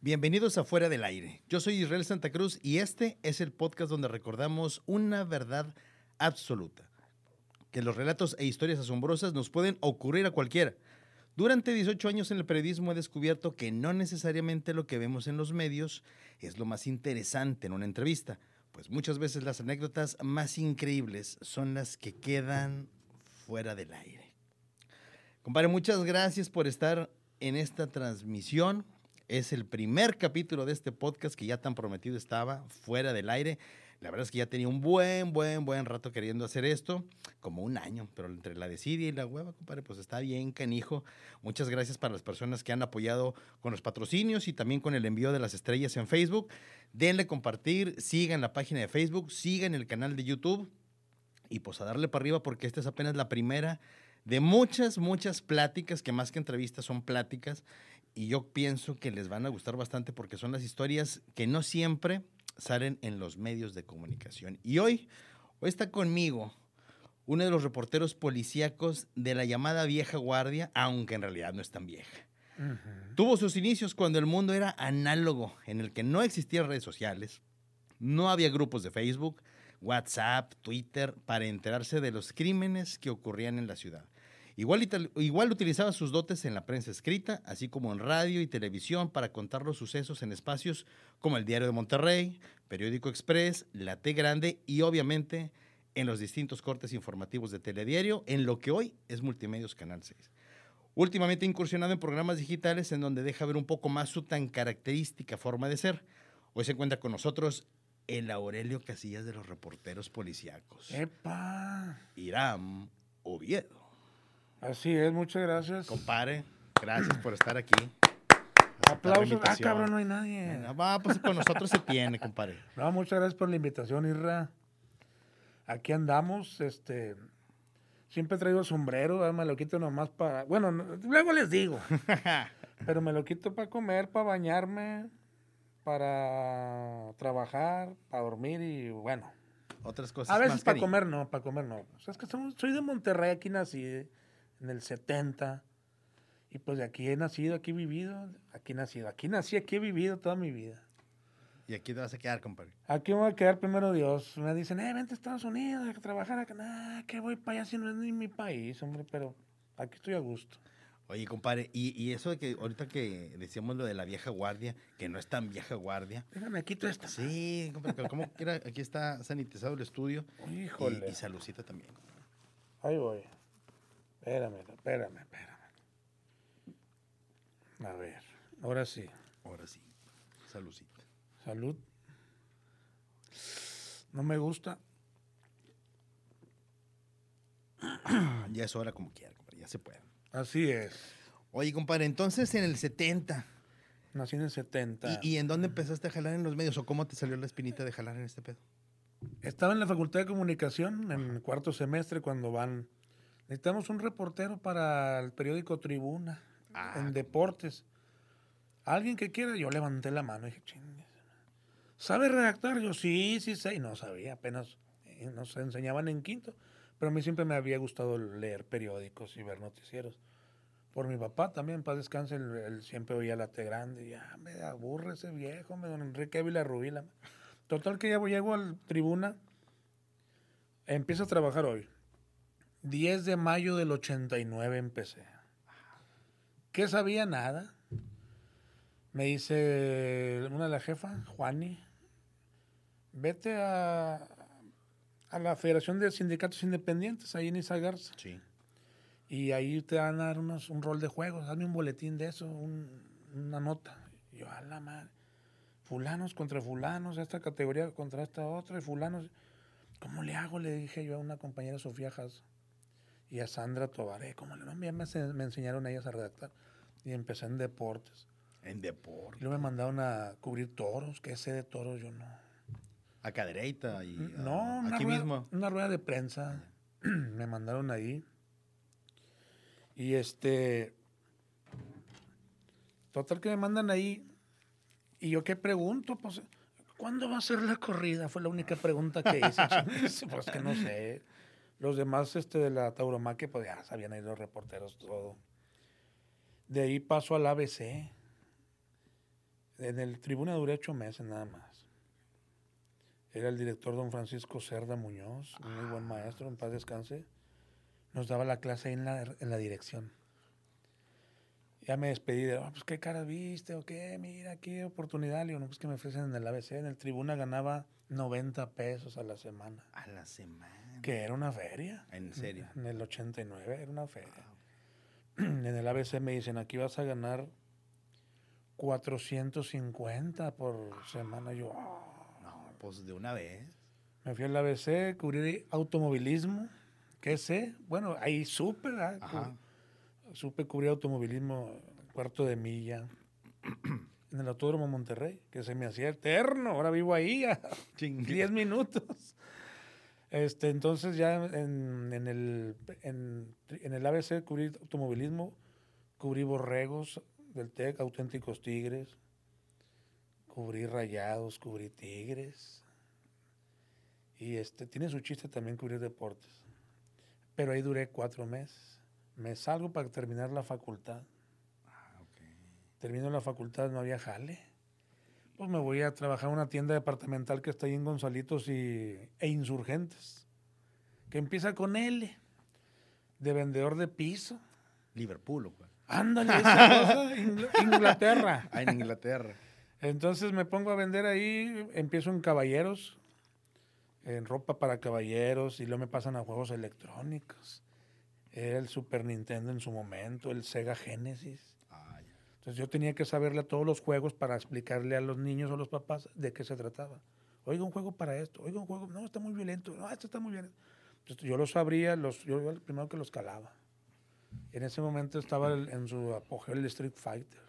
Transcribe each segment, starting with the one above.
Bienvenidos a Fuera del Aire. Yo soy Israel Santa Cruz y este es el podcast donde recordamos una verdad absoluta. Que los relatos e historias asombrosas nos pueden ocurrir a cualquiera. Durante 18 años en el periodismo he descubierto que no necesariamente lo que vemos en los medios es lo más interesante en una entrevista, pues muchas veces las anécdotas más increíbles son las que quedan fuera del aire. Compadre, muchas gracias por estar en esta transmisión. Es el primer capítulo de este podcast que ya tan prometido estaba fuera del aire. La verdad es que ya tenía un buen, buen, buen rato queriendo hacer esto, como un año, pero entre la desidia y la hueva, compadre, pues está bien, canijo. Muchas gracias para las personas que han apoyado con los patrocinios y también con el envío de las estrellas en Facebook. Denle compartir, sigan la página de Facebook, sigan el canal de YouTube y pues a darle para arriba porque esta es apenas la primera de muchas, muchas pláticas, que más que entrevistas son pláticas, y yo pienso que les van a gustar bastante porque son las historias que no siempre salen en los medios de comunicación. Y hoy, hoy está conmigo uno de los reporteros policíacos de la llamada vieja guardia, aunque en realidad no es tan vieja. Tuvo sus inicios cuando el mundo era análogo, en el que no existían redes sociales, no había grupos de Facebook, WhatsApp, Twitter, para enterarse de los crímenes que ocurrían en la ciudad. Igual, igual, utilizaba sus dotes en la prensa escrita, así como en radio y televisión para contar los sucesos en espacios como el Diario de Monterrey, Periódico Express, La T Grande y obviamente en los distintos cortes informativos de Telediario, en lo que hoy es Multimedios Canal 6. Últimamente incursionado en programas digitales en donde deja ver un poco más su tan característica forma de ser. Hoy se encuentra con nosotros el Aurelio Casillas de los reporteros policíacos. ¡Epa! Irán Oviedo. Así es, muchas gracias. Compare, gracias por estar aquí. Aplausos. Ah, cabrón, no hay nadie. Va, pues con nosotros se tiene, compadre. No, muchas gracias por la invitación, Irra. Aquí andamos, este... Siempre he traído sombrero, me lo quito nomás para... Bueno, luego les digo. pero me lo quito para comer, para bañarme, para trabajar, para dormir y bueno. Otras cosas. A veces para comer no, para comer no. O sea, es que soy de Monterrey, aquí nací en el 70. Y pues de aquí he nacido, aquí he vivido, aquí he nacido. Aquí nací, aquí he vivido toda mi vida. ¿Y aquí te vas a quedar, compadre? Aquí me voy a quedar primero Dios. Me dicen, eh, vente a Estados Unidos a trabajar acá. Nah, que voy para allá si no es ni mi país, hombre, pero aquí estoy a gusto. Oye, compadre, y, eso de que ahorita que decíamos lo de la vieja guardia, que no es tan vieja guardia. Déjame, quito esta. Sí, compadre, como quiera, aquí está sanitizado el estudio. Híjole. Y, y salucita también. Ahí voy. Espérame, espérame, espérame. A ver, ahora sí. Ahora sí. Saludcita. Salud. No me gusta. ya es hora como quiera, compadre, ya se puede. Así es. Oye, compadre, entonces en el 70. Nací en el 70. ¿Y, en dónde empezaste a jalar en los medios o cómo te salió la espinita de jalar en este pedo? Estaba en la Facultad de Comunicación en el cuarto semestre cuando van. Necesitamos un reportero para el periódico Tribuna Ah, en deportes. Alguien que quiera, yo levanté la mano y dije, chingue. ¿Sabe redactar? Yo sí, sí sé. Y no sabía, apenas eh, nos enseñaban en quinto. Pero a mí siempre me había gustado leer periódicos y ver noticieros. Por mi papá también, paz descanse, él, él siempre oía la T grande. Y ya me aburre ese viejo, me don Enrique Ávila Rubila. Total que ya llego al tribuna, empiezo a trabajar hoy. 10 de mayo del 89 empecé. ¿Qué sabía? Nada. Me dice una de las jefas, Juani, vete a, a la Federación de Sindicatos Independientes, ahí en Isa Garza. Sí. Y ahí te van a dar unos, un rol de juegos, dame un boletín de eso, un, una nota. Y yo, a la madre, fulanos contra fulanos, esta categoría contra esta otra, y fulanos. ¿Cómo le hago? Le dije yo a una compañera Sofía Haas y a Sandra Tobaré, ¿cómo le no? Ya me, me enseñaron ellas a redactar. Y empecé en deportes. En deportes. Y luego me mandaron a cubrir toros, que ese de toros yo no. A cadereita y no, a, aquí rueda, mismo. Una rueda de prensa. me mandaron ahí. Y este. Total que me mandan ahí. Y yo qué pregunto, pues, ¿cuándo va a ser la corrida? Fue la única pregunta que hice. pues que no sé. Los demás este, de la tauromaquia, pues ya sabían ahí los reporteros todo. De ahí paso al ABC. En el tribuna duré ocho meses nada más. Era el director don Francisco Cerda Muñoz, muy buen maestro, en paz descanse. Nos daba la clase ahí en la, en la dirección. Ya me despedí de, "Ah, pues qué cara viste o qué, mira, qué oportunidad. Le digo, no, pues que me ofrecen en el ABC. En el tribuna ganaba 90 pesos a la semana, A la semana. Que era una feria. En serio. En el 89 era una feria. En el ABC me dicen, aquí vas a ganar 450 por semana. Yo, "Ah". No, pues de una vez. me fui al ABC, cubrí automovilismo. ¿Qué sé? Bueno, ahí supe, ¿verdad? Ajá. Supe cubrir automovilismo cuarto de milla. En el Autódromo Monterrey, que se me hacía eterno. Ahora vivo ahí a 10 minutos. Este, entonces ya en, en el, en, en el ABC cubrí automovilismo, cubrí borregos del TEC, auténticos tigres, cubrí rayados, cubrí tigres. Y este, tiene su chiste también cubrir deportes. Pero ahí duré cuatro meses. Me salgo para terminar la facultad. Ah. Termino la facultad, no había jale. Pues me voy a trabajar en una tienda departamental que está ahí en Gonzalitos y, e Insurgentes, que empieza con L, de vendedor de piso. Liverpool, ¿o cuál? Ándale, esa cosa, Ingl- Inglaterra. Ah, en Inglaterra. Entonces me pongo a vender ahí, empiezo en caballeros, en ropa para caballeros, y luego me pasan a juegos electrónicos. Era el Super Nintendo en su momento, el Sega Genesis. Ah. Entonces yo tenía que saberle a todos los juegos para explicarle a los niños o los papás de qué se trataba. Oiga, un juego para esto, oiga, un juego, no, está muy violento, no, esto está muy violento. Entonces yo los abría, los, yo era el primero que los calaba. En ese momento estaba el- en su apogeo el Street Fighter.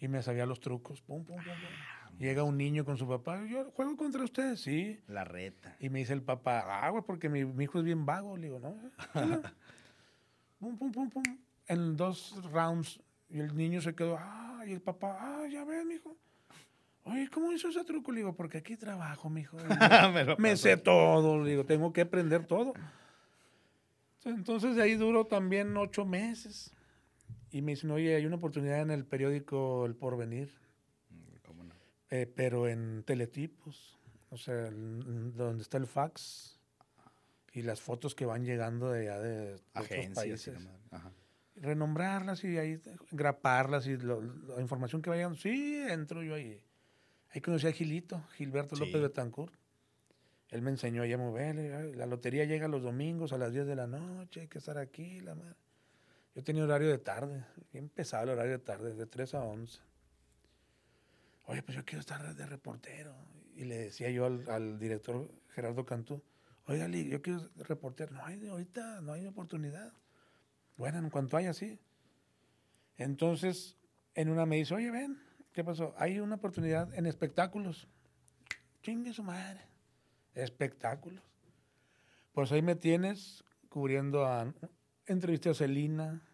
Y me sabía los trucos. Pum, pum, pum, pum. Llega un niño con su papá, yo juego contra usted, sí. La reta. Y me dice el papá, agua, porque mi, mi hijo es bien vago. Le digo, no. pum, pum, pum, pum. En dos rounds. Y el niño se quedó, ah, y el papá, ah, ya ves, mijo. Oye, ¿cómo hizo ese truco? Le digo, porque aquí trabajo, mijo. Me pasó. sé todo, le digo, tengo que aprender todo. Entonces de ahí duró también ocho meses. Y me dicen, oye, hay una oportunidad en el periódico El Porvenir Mm, ¿Cómo no? eh, pero en teletipos, o sea, en- donde está el fax y las fotos que van llegando de allá de, de otros Agencias. y países. Ajá. Renombrarlas y ahí graparlas y lo- la información que vayan. Sí, entro yo ahí. Ahí conocí a Gilito, Gilberto Sí. López Betancourt. Él me enseñó a moverle. La lotería llega los domingos a las 10 de la noche, hay que estar aquí. La madre. Yo tenía horario de tarde, bien pesado el horario de tarde, de 3 a 11. Oye, pues yo quiero estar de reportero. Y le decía yo al, al director Gerardo Cantú, oiga, yo quiero reportero. No hay, ahorita no hay oportunidad. Bueno, en cuanto haya, sí. Entonces, en una me dice, oye, ven, ¿qué pasó? Hay una oportunidad en espectáculos. Chingue su madre. Espectáculos. Pues ahí me tienes cubriendo a... Entrevisté a Celina,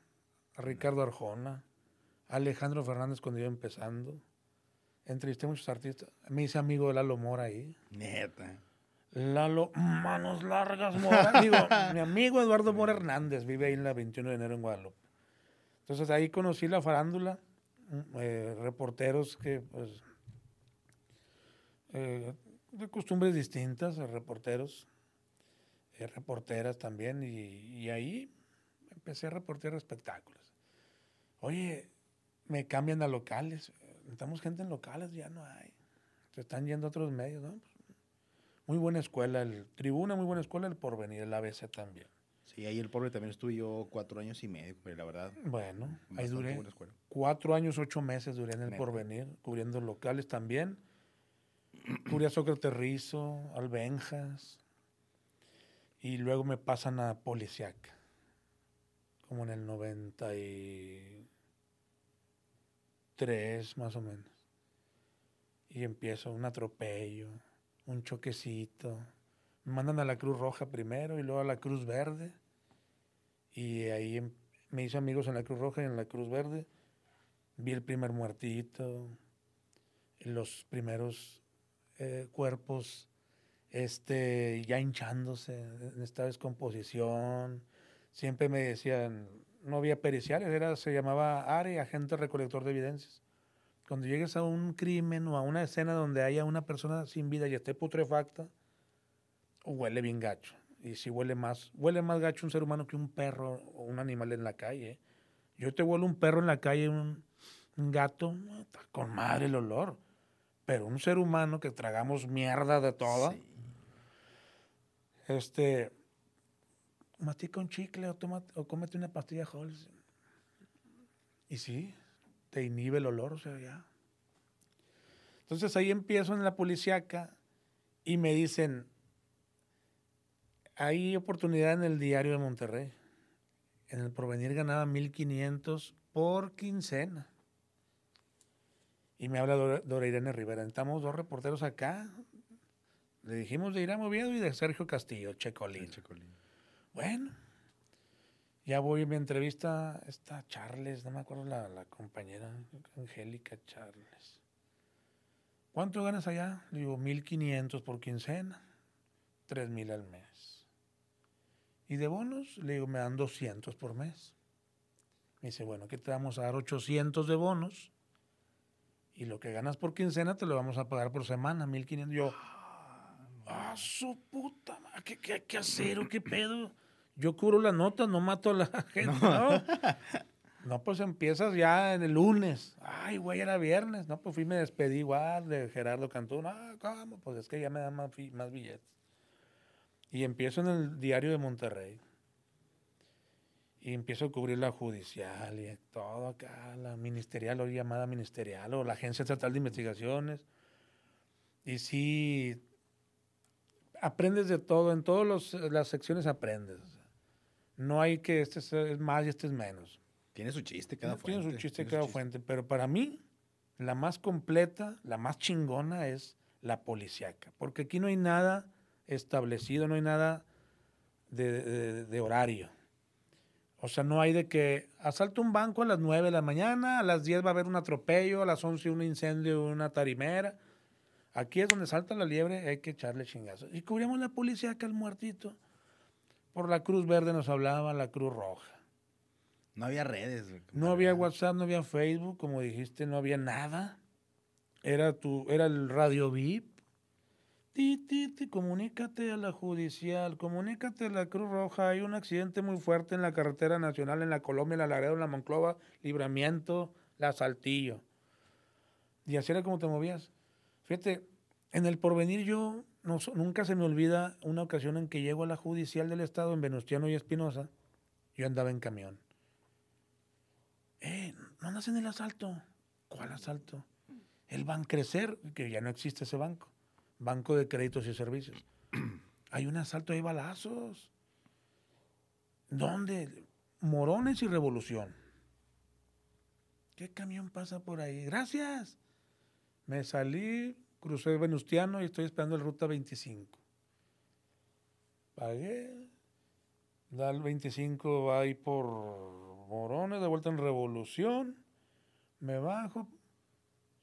a Ricardo Arjona, a Alejandro Fernández cuando iba empezando. Entrevisté a muchos artistas. Me hice amigo de Lalo Mora ahí. Neta. Lalo, manos largas, Mora. Digo, mi amigo Eduardo Mora Hernández vive ahí en la 21 de enero en Guadalupe. Entonces ahí conocí la farándula, mm, eh, reporteros que, pues, eh, de costumbres distintas, eh, reporteros, reporteras también, y, y ahí empecé a reportear espectáculos. Oye, me cambian a locales, necesitamos gente en locales, ya no hay. Se están yendo a otros medios, ¿no? Muy buena escuela, el Tribuna, muy buena escuela, el Porvenir, el ABC también. Sí, ahí el pobre también estuve yo cuatro años y medio, pero la verdad. Bueno, ahí duré cuatro años, ocho meses duré en el Neta. Porvenir, cubriendo locales también. Cubrí a Sócrates Rizo, Albenjas. Y luego me pasan a Policiac, como en el 93 más o menos. Y empiezo un atropello, un choquecito. Me mandan a la Cruz Roja primero y luego a la Cruz Verde. Y ahí em- me hice amigos en la Cruz Roja y en la Cruz Verde. Vi el primer muertito, los primeros eh, cuerpos este, ya hinchándose en esta descomposición. Siempre me decían, no había periciales, era, se llamaba ARE, Agente Recolector de Evidencias. Cuando llegues a un crimen o a una escena donde haya una persona sin vida y esté putrefacta, huele bien gacho. Y si huele más, huele más gacho un ser humano que un perro o un animal en la calle. Yo te huelo un perro en la calle, un, un gato, con madre el olor. Pero un ser humano que tragamos mierda de todo, Sí. este, mastica un chicle o, toma, o cómete una pastilla Halls. Y sí, te inhibe el olor, o sea, ya. Entonces ahí empiezo en la policíaca y me dicen, hay oportunidad en el diario de Monterrey. En el porvenir ganaba 1500 por quincena. Y me habla Dora, Dora Irene Rivera. Estamos dos reporteros acá. Le dijimos de Irán Oviedo y de Sergio Castillo, Checolín. Checolín. Bueno, ya voy a mi entrevista, está Charles, no me acuerdo la, la compañera, Angélica Charles. ¿Cuánto ganas allá? Le digo, 1500 por quincena, 3000 al mes. ¿Y de bonos? Le digo, me dan 200 por mes. Me dice, bueno, aquí te vamos a dar 800 de bonos y lo que ganas por quincena te lo vamos a pagar por semana, 1500. Yo, ah, su puta madre, ¿qué, qué que hacer o qué pedo? Yo cubro las notas, no mato a la gente, ¿no? No, pues empiezas ya en el lunes. Ay, güey, era viernes. No, pues fui y me despedí igual de Gerardo Cantú. Ah, ¿cómo? Pues es que ya me dan más, más billetes. Y empiezo en el diario de Monterrey. Y empiezo a cubrir la judicial y todo acá, la ministerial, o llamada ministerial, o la Agencia Estatal de Investigaciones. Y sí, aprendes de todo, en todas las secciones aprendes. No hay que este es- más y este es menos. Tiene su chiste cada fuente. Tiene su chiste tiene cada fuente, pero para mí la más completa, la más chingona es la policiaca, porque aquí no hay nada establecido, no hay nada de, de- de horario. O sea, no hay de que asalta un banco a las 9 de la mañana, a las 10 va a haber un atropello, a las 11 un incendio, una tarimera. Aquí es donde salta la liebre, hay que echarle chingazos. Y cubríamos la policíaca al muertito. Por la Cruz Verde nos hablaba la Cruz Roja. No había redes. güey, No había. WhatsApp, no había Facebook, como dijiste, no había nada. Era tu, era el radio VIP. Ti, ti, ti, comunícate a la judicial, comunícate a la Cruz Roja. Hay un accidente muy fuerte en la carretera nacional, en la Colombia, en la Laredo, en la Monclova, Libramiento, la Saltillo. Y así era como te movías. Fíjate, en el porvenir yo no nunca se me olvida una ocasión en que llego a la judicial del estado en Venustiano y Espinosa. Yo andaba en camión. Eh, ¿no andas en el asalto? ¿Cuál asalto? El Bancrecer, que ya no existe ese banco. Banco de Créditos y Servicios. Hay un asalto, hay balazos. ¿Dónde? Morones y Revolución. ¿Qué camión pasa por ahí? Gracias. Me salí, crucé Venustiano y estoy esperando el Ruta 25. Pagué. Da el 25, va ahí por Morones, de vuelta en Revolución. Me bajo,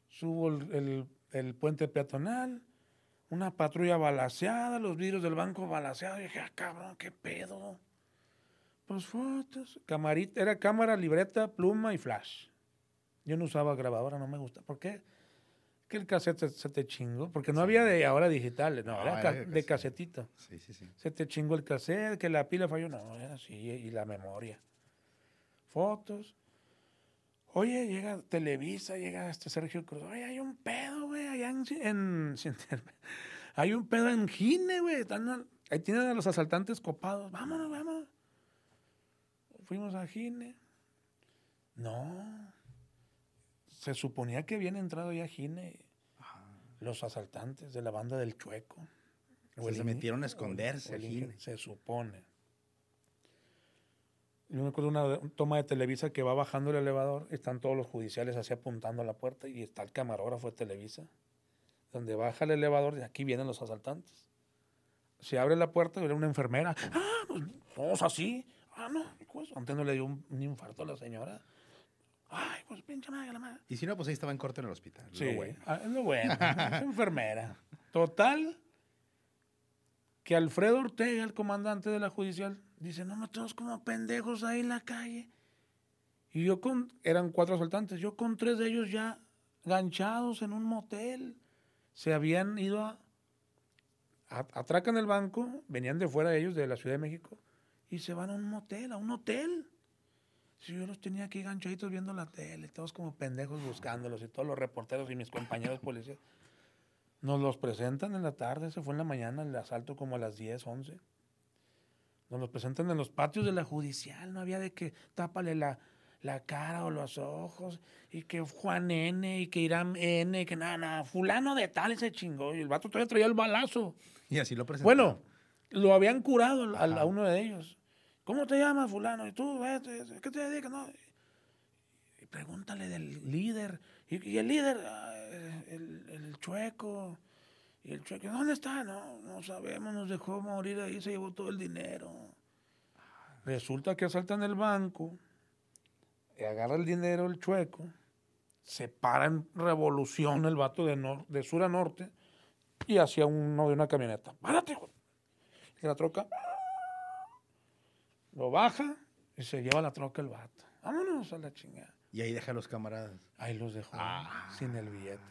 subo el, el- puente peatonal, una patrulla balaseada, los vidrios del banco balaseados. Dije, ah, cabrón, qué pedo. Pues fotos, camarita, era cámara, libreta, pluma y flash. Yo no usaba grabadora, no me gusta. ¿Por qué? Que el cassette se, se te chingó, porque no había de ahora digitales, no, No, era, era ca- de de casetito. Sí, sí, sí. Se te chingó el cassette, que la pila falló. No, era así, y la memoria. Fotos. Oye, llega Televisa, llega este Sergio Cruz. Oye, hay un pedo, güey, allá en... en- hay un pedo en Gine, güey. Ahí tienen a los asaltantes copados. Vámonos, vámonos. Fuimos a Gine. No. Se suponía que habían entrado ya a Gine los asaltantes de la banda del Chueco. O se metieron a esconderse. Se supone. Yo me acuerdo una una toma de Televisa que va bajando el elevador, están todos los judiciales así apuntando a la puerta y está el camarógrafo de Televisa, donde baja el elevador y aquí vienen los asaltantes. Se abre la puerta y era una enfermera. Ah, pues todos así. Ah, no, pues, antes no le dio un, un infarto a la señora. Ay, pues pinche madre, la madre. Y si no, pues ahí estaba en corte en el hospital. lo Sí, bueno. ah, es lo bueno. es enfermera. Total, que Alfredo Ortega, el comandante de la judicial, dice, no, todos como pendejos ahí en la calle. Y yo con, eran cuatro asaltantes, yo con tres de ellos ya ganchados en un motel. Se habían ido a, a- atracan el banco, venían de fuera ellos, de la Ciudad de México, y se van a un motel, a un hotel. Si yo los tenía aquí ganchaditos viendo la tele, todos como pendejos buscándolos, y todos los reporteros y mis compañeros policías. Nos los presentan en la tarde, se fue en la mañana, el asalto como a las 10, 11. Nos los presentan en los patios de la judicial, no había de que tápale la, la cara o los ojos, y que Juan N, y que Irán N, y que nada, nada, fulano de tal y se chingó, y el vato todavía traía el balazo. Y así lo presentaron. Bueno, lo habían curado Ajá. a uno de ellos. ¿Cómo te llamas, fulano? ¿Y tú, qué te dedicas? No. Y pregúntale del líder. ¿Y, el líder? "Ah, el, el chueco. Y el chueco, ¿dónde está? No, no sabemos, nos dejó morir ahí, se llevó todo el dinero. Resulta que asaltan el banco, agarra el dinero el chueco, se para en revolución el vato de, sur a norte y hacia uno de una camioneta. ¡Párate! Y la troca lo baja y se lleva la troca el vato. Vámonos a la chingada. Y ahí deja a los camaradas. Ahí los dejó Ah. sin el billete.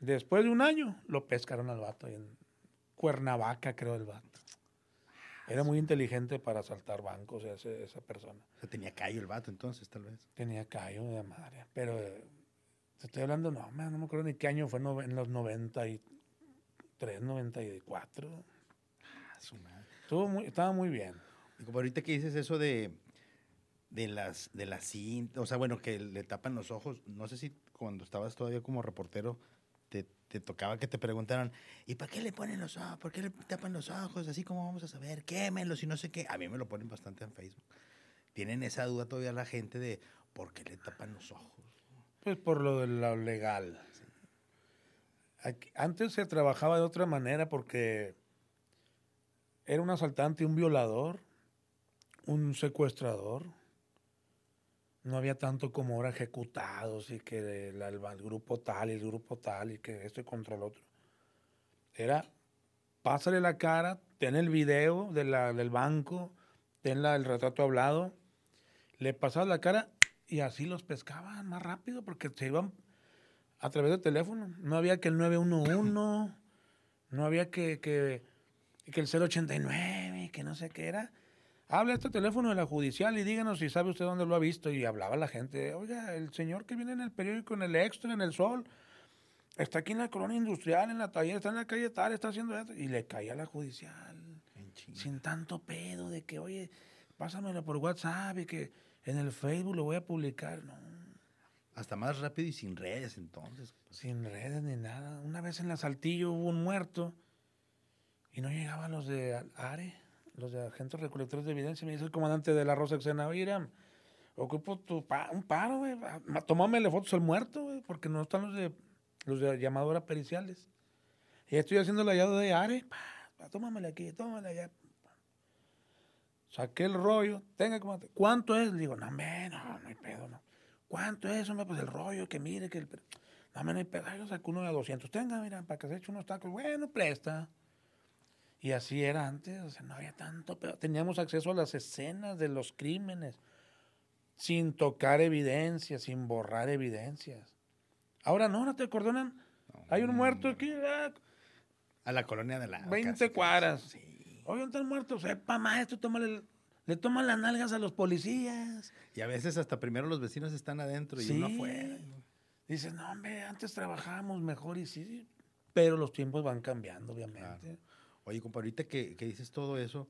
Después de un año lo pescaron al vato ahí en Cuernavaca, creo, el vato. Era muy inteligente para asaltar bancos ese- esa persona. O sea, tenía callo el vato entonces, tal vez. Tenía callo de madre. Pero eh, te estoy hablando, no, man, no me acuerdo ni qué año fue, no- en los 93, 94. Ah, su madre. Estuvo muy, estaba muy bien. Y como ahorita que dices eso de, de las de las cintas, o sea, bueno, que le tapan los ojos, no sé si cuando estabas todavía como reportero te, te tocaba que te preguntaran, ¿y para qué le ponen los ojos? ¿Por qué le tapan los ojos? Así como vamos a saber, quémenlos y no sé qué. A mí me lo ponen bastante en Facebook. Tienen esa duda todavía la gente de por qué le tapan los ojos. Pues por lo de lo legal. Aquí- antes se trabajaba de otra manera porque era un asaltante, un violador, un secuestrador. No había tanto como ahora ejecutados y que el, el- el grupo tal y el grupo tal y que este contra el otro. Era, pásale la cara, ten el video de la- del banco, ten la- el retrato hablado, le pasabas la cara y así los pescaban más rápido porque se iban a través del teléfono. No había que el 911, no había que, que, que el 089, que no sé qué era. Habla este teléfono de la judicial y díganos si sabe usted dónde lo ha visto. Y hablaba la gente, oiga, el señor que viene en el periódico, en el extra, en el sol, está aquí en la colonia industrial, en la taller, está en la calle tal, está haciendo esto. Y le caía a la judicial sin tanto pedo de que, oye, pásamelo por WhatsApp y que en el Facebook lo voy a publicar. No, Hasta más rápido y sin redes entonces. sin redes ni nada. Una vez en la Saltillo hubo un muerto y no llegaban los de ARE, los de agentes recolectores de evidencia. Me dice el comandante de la Rosa Exena, oye, ocupo tu pa- un paro, güey. Tomámele fotos al muerto, güey, porque no están los de, los de llamadora periciales. Y estoy haciendo la llave de ARE, pa, tómamela aquí, tómamela allá. Saqué el rollo, tenga como, ¿cuánto es? Le digo, no, hombre, no, no hay pedo, no. ¿Cuánto es? Hombre, pues el rollo, que mire, que el... No, no hay pedo. Yo saco uno de 200. Tenga, mira, para que se eche unos tacos. Bueno, presta. Y así era antes, o sea, no había tanto pedo. Teníamos acceso a las escenas de los crímenes sin tocar evidencias, sin borrar evidencias. Ahora no, no te acordonan. Hay un muerto aquí, ah, A la colonia de la... 20 casi, casi. cuadras. Sí. Oye, ¿dónde está el muerto? Sepa, maestro, tómale el- le toman las nalgas a los policías. Y a veces hasta primero los vecinos están adentro y uno afuera. Dices, no, hombre, antes trabajábamos mejor y sí, sí, pero los tiempos van cambiando, obviamente. Oye, compa, ahorita que, que dices todo eso,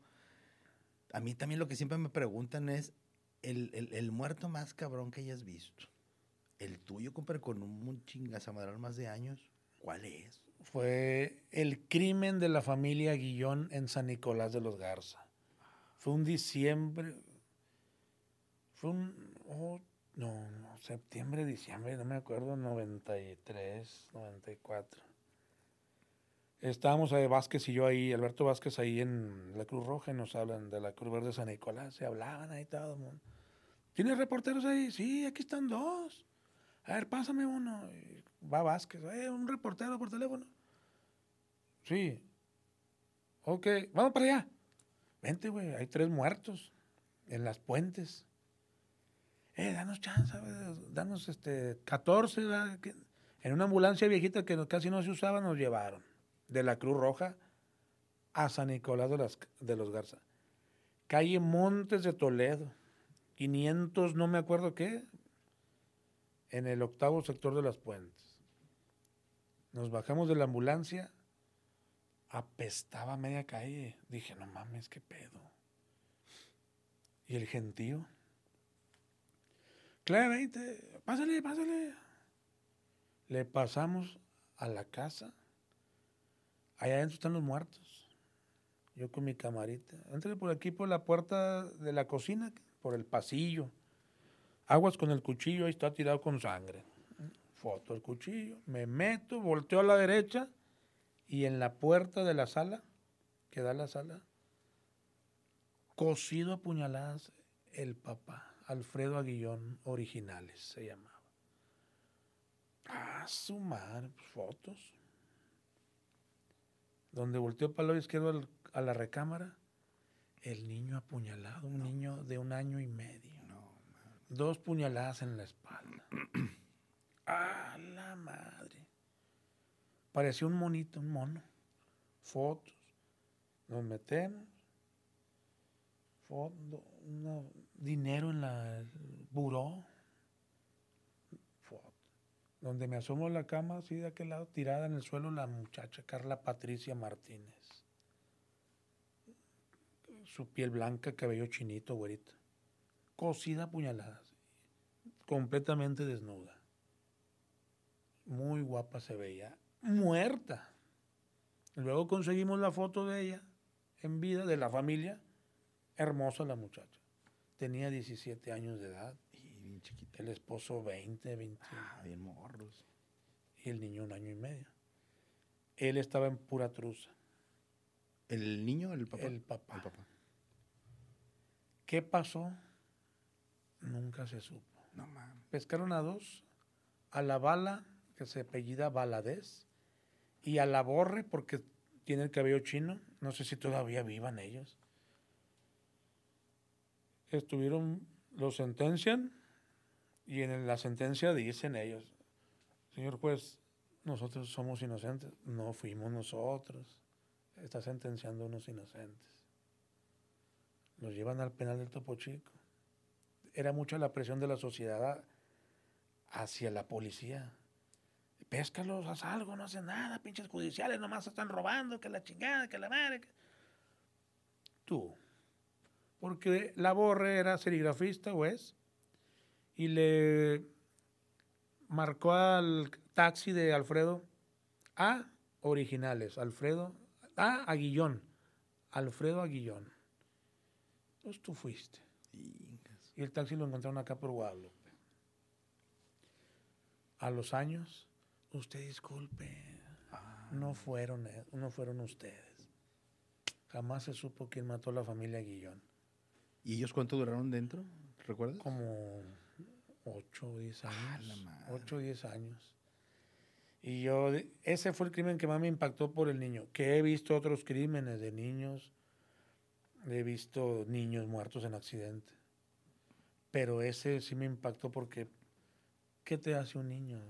a mí también lo que siempre me preguntan es el, el- muerto más cabrón que hayas visto. El tuyo, compa, con un chingazamadral más de años, ¿cuál es? Fue el crimen de la familia Guillón en San Nicolás de los Garza. Fue un diciembre, fue un, oh, no, no, septiembre, diciembre, no me acuerdo, 93, 94. Estábamos eh, Vázquez y yo ahí, Alberto Vázquez ahí en la Cruz Roja y nos hablan de la Cruz Verde de San Nicolás, se hablaban ahí todo el mundo. ¿Tienes reporteros ahí? Sí, aquí están dos. A ver, pásame uno. Va Vázquez, eh, un reportero por teléfono. Sí. Ok, vamos para allá. Vente, güey, hay tres muertos en las puentes. Eh, danos chance, danos este 14, ¿verdad? ¿Qué? En una ambulancia viejita que casi no se usaba, nos llevaron de la Cruz Roja a San Nicolás de, de los Garza. Calle Montes de Toledo, 500, no me acuerdo qué, en el octavo sector de las puentes. Nos bajamos de la ambulancia, apestaba media calle. Dije, no mames, qué pedo. Y el gentío. Claro, 20, pásale, pásale. Le pasamos a la casa. Allá adentro están los muertos. Yo con mi camarita. Entré por aquí por la puerta de la cocina, por el pasillo. Aguas con el cuchillo, ahí está tirado con sangre. Foto el cuchillo. Me meto, volteo a la derecha y en la puerta de la sala, que da la sala, cosido a puñaladas el papá, Alfredo Aguillón Originales se llamaba. Ah, su madre, pues, fotos. Donde volteó para el lado izquierdo al- a la recámara, el niño apuñalado, un niño de un año y medio. Dos puñaladas en la espalda. ¡Ah, la madre! Parecía un monito, un mono. Fotos. Nos metemos. Una- dinero en la el buró. Donde me asomo la cama, así de aquel lado, tirada en el suelo, la muchacha Carla Patricia Martínez. Su piel blanca, cabello chinito, güerito. Cosida a puñaladas. Completamente desnuda. Muy guapa se veía. Muerta. Luego conseguimos la foto de ella en vida, de la familia. Hermosa la muchacha. Tenía 17 años de edad. Chiquita. El esposo 20, 21. Ah, bien morros. Y el niño un año y medio. Él estaba en pura truza. ¿El niño el papá? El papá. El papá. ¿Qué pasó? Nunca se supo. No mames. Pescaron a dos. A la bala, que se apellida Baladés. Y a la borre, porque tiene el cabello chino. No sé si todavía vivan ellos. Estuvieron, lo sentencian. Y en la sentencia dicen ellos, señor juez, nosotros somos inocentes. No fuimos nosotros. Está sentenciando unos inocentes. Los llevan al penal del Topo Chico. Era mucha la presión de la sociedad hacia la policía. Péscalos, haz algo, no hacen nada, pinches judiciales, nomás están robando, que la chingada, que la madre. que-". Tú. Porque la borre era serigrafista o y le marcó al taxi de Alfredo a originales, Alfredo, a Aguillón, Alfredo Aguillón. Entonces tú fuiste. Ingas. Y el taxi lo encontraron acá por Guadalupe. A los años, usted disculpe, Ah, no fueron, eh, no fueron ustedes. Jamás se supo quién mató a la familia Guillón. ¿Y ellos cuánto duraron dentro? ¿Recuerdas? Como 8 o 10 Ah, años. madre. 8 o 10 años. Y yo, ese fue el crimen que más me impactó por el niño. Que he visto otros crímenes de niños. He visto niños muertos en accidente. Pero ese sí me impactó porque, ¿qué te hace un niño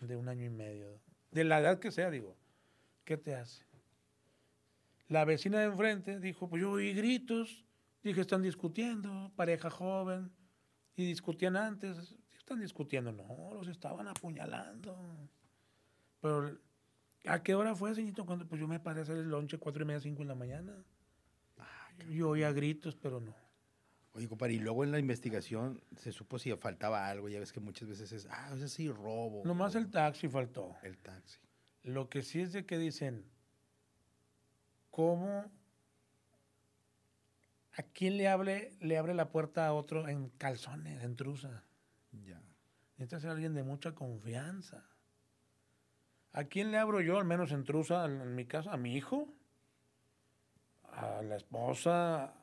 de un año y medio? De la edad que sea, digo. ¿Qué te hace? La vecina de enfrente dijo, pues yo oí gritos. Dije, están discutiendo, pareja joven. Y discutían antes. Están discutiendo. No, los estaban apuñalando. Pero, ¿a qué hora fue, señorito? Cuando pues yo me paré a hacer el lonche cuatro y media, cinco en la mañana. Yo oía gritos, pero no. Oye, compadre, y luego en la investigación se supo si faltaba algo. Ya ves que muchas veces es, ah, ese sí, robo. Nomás el taxi faltó. el taxi. Lo que sí es de que dicen, ¿cómo? ¿A quién le abre, le abre la puerta a otro en calzones, en truza? Ya. Necesita ser alguien de mucha confianza. ¿A quién le abro yo, al menos en truza, en mi casa? ¿A mi hijo? ¿A la esposa?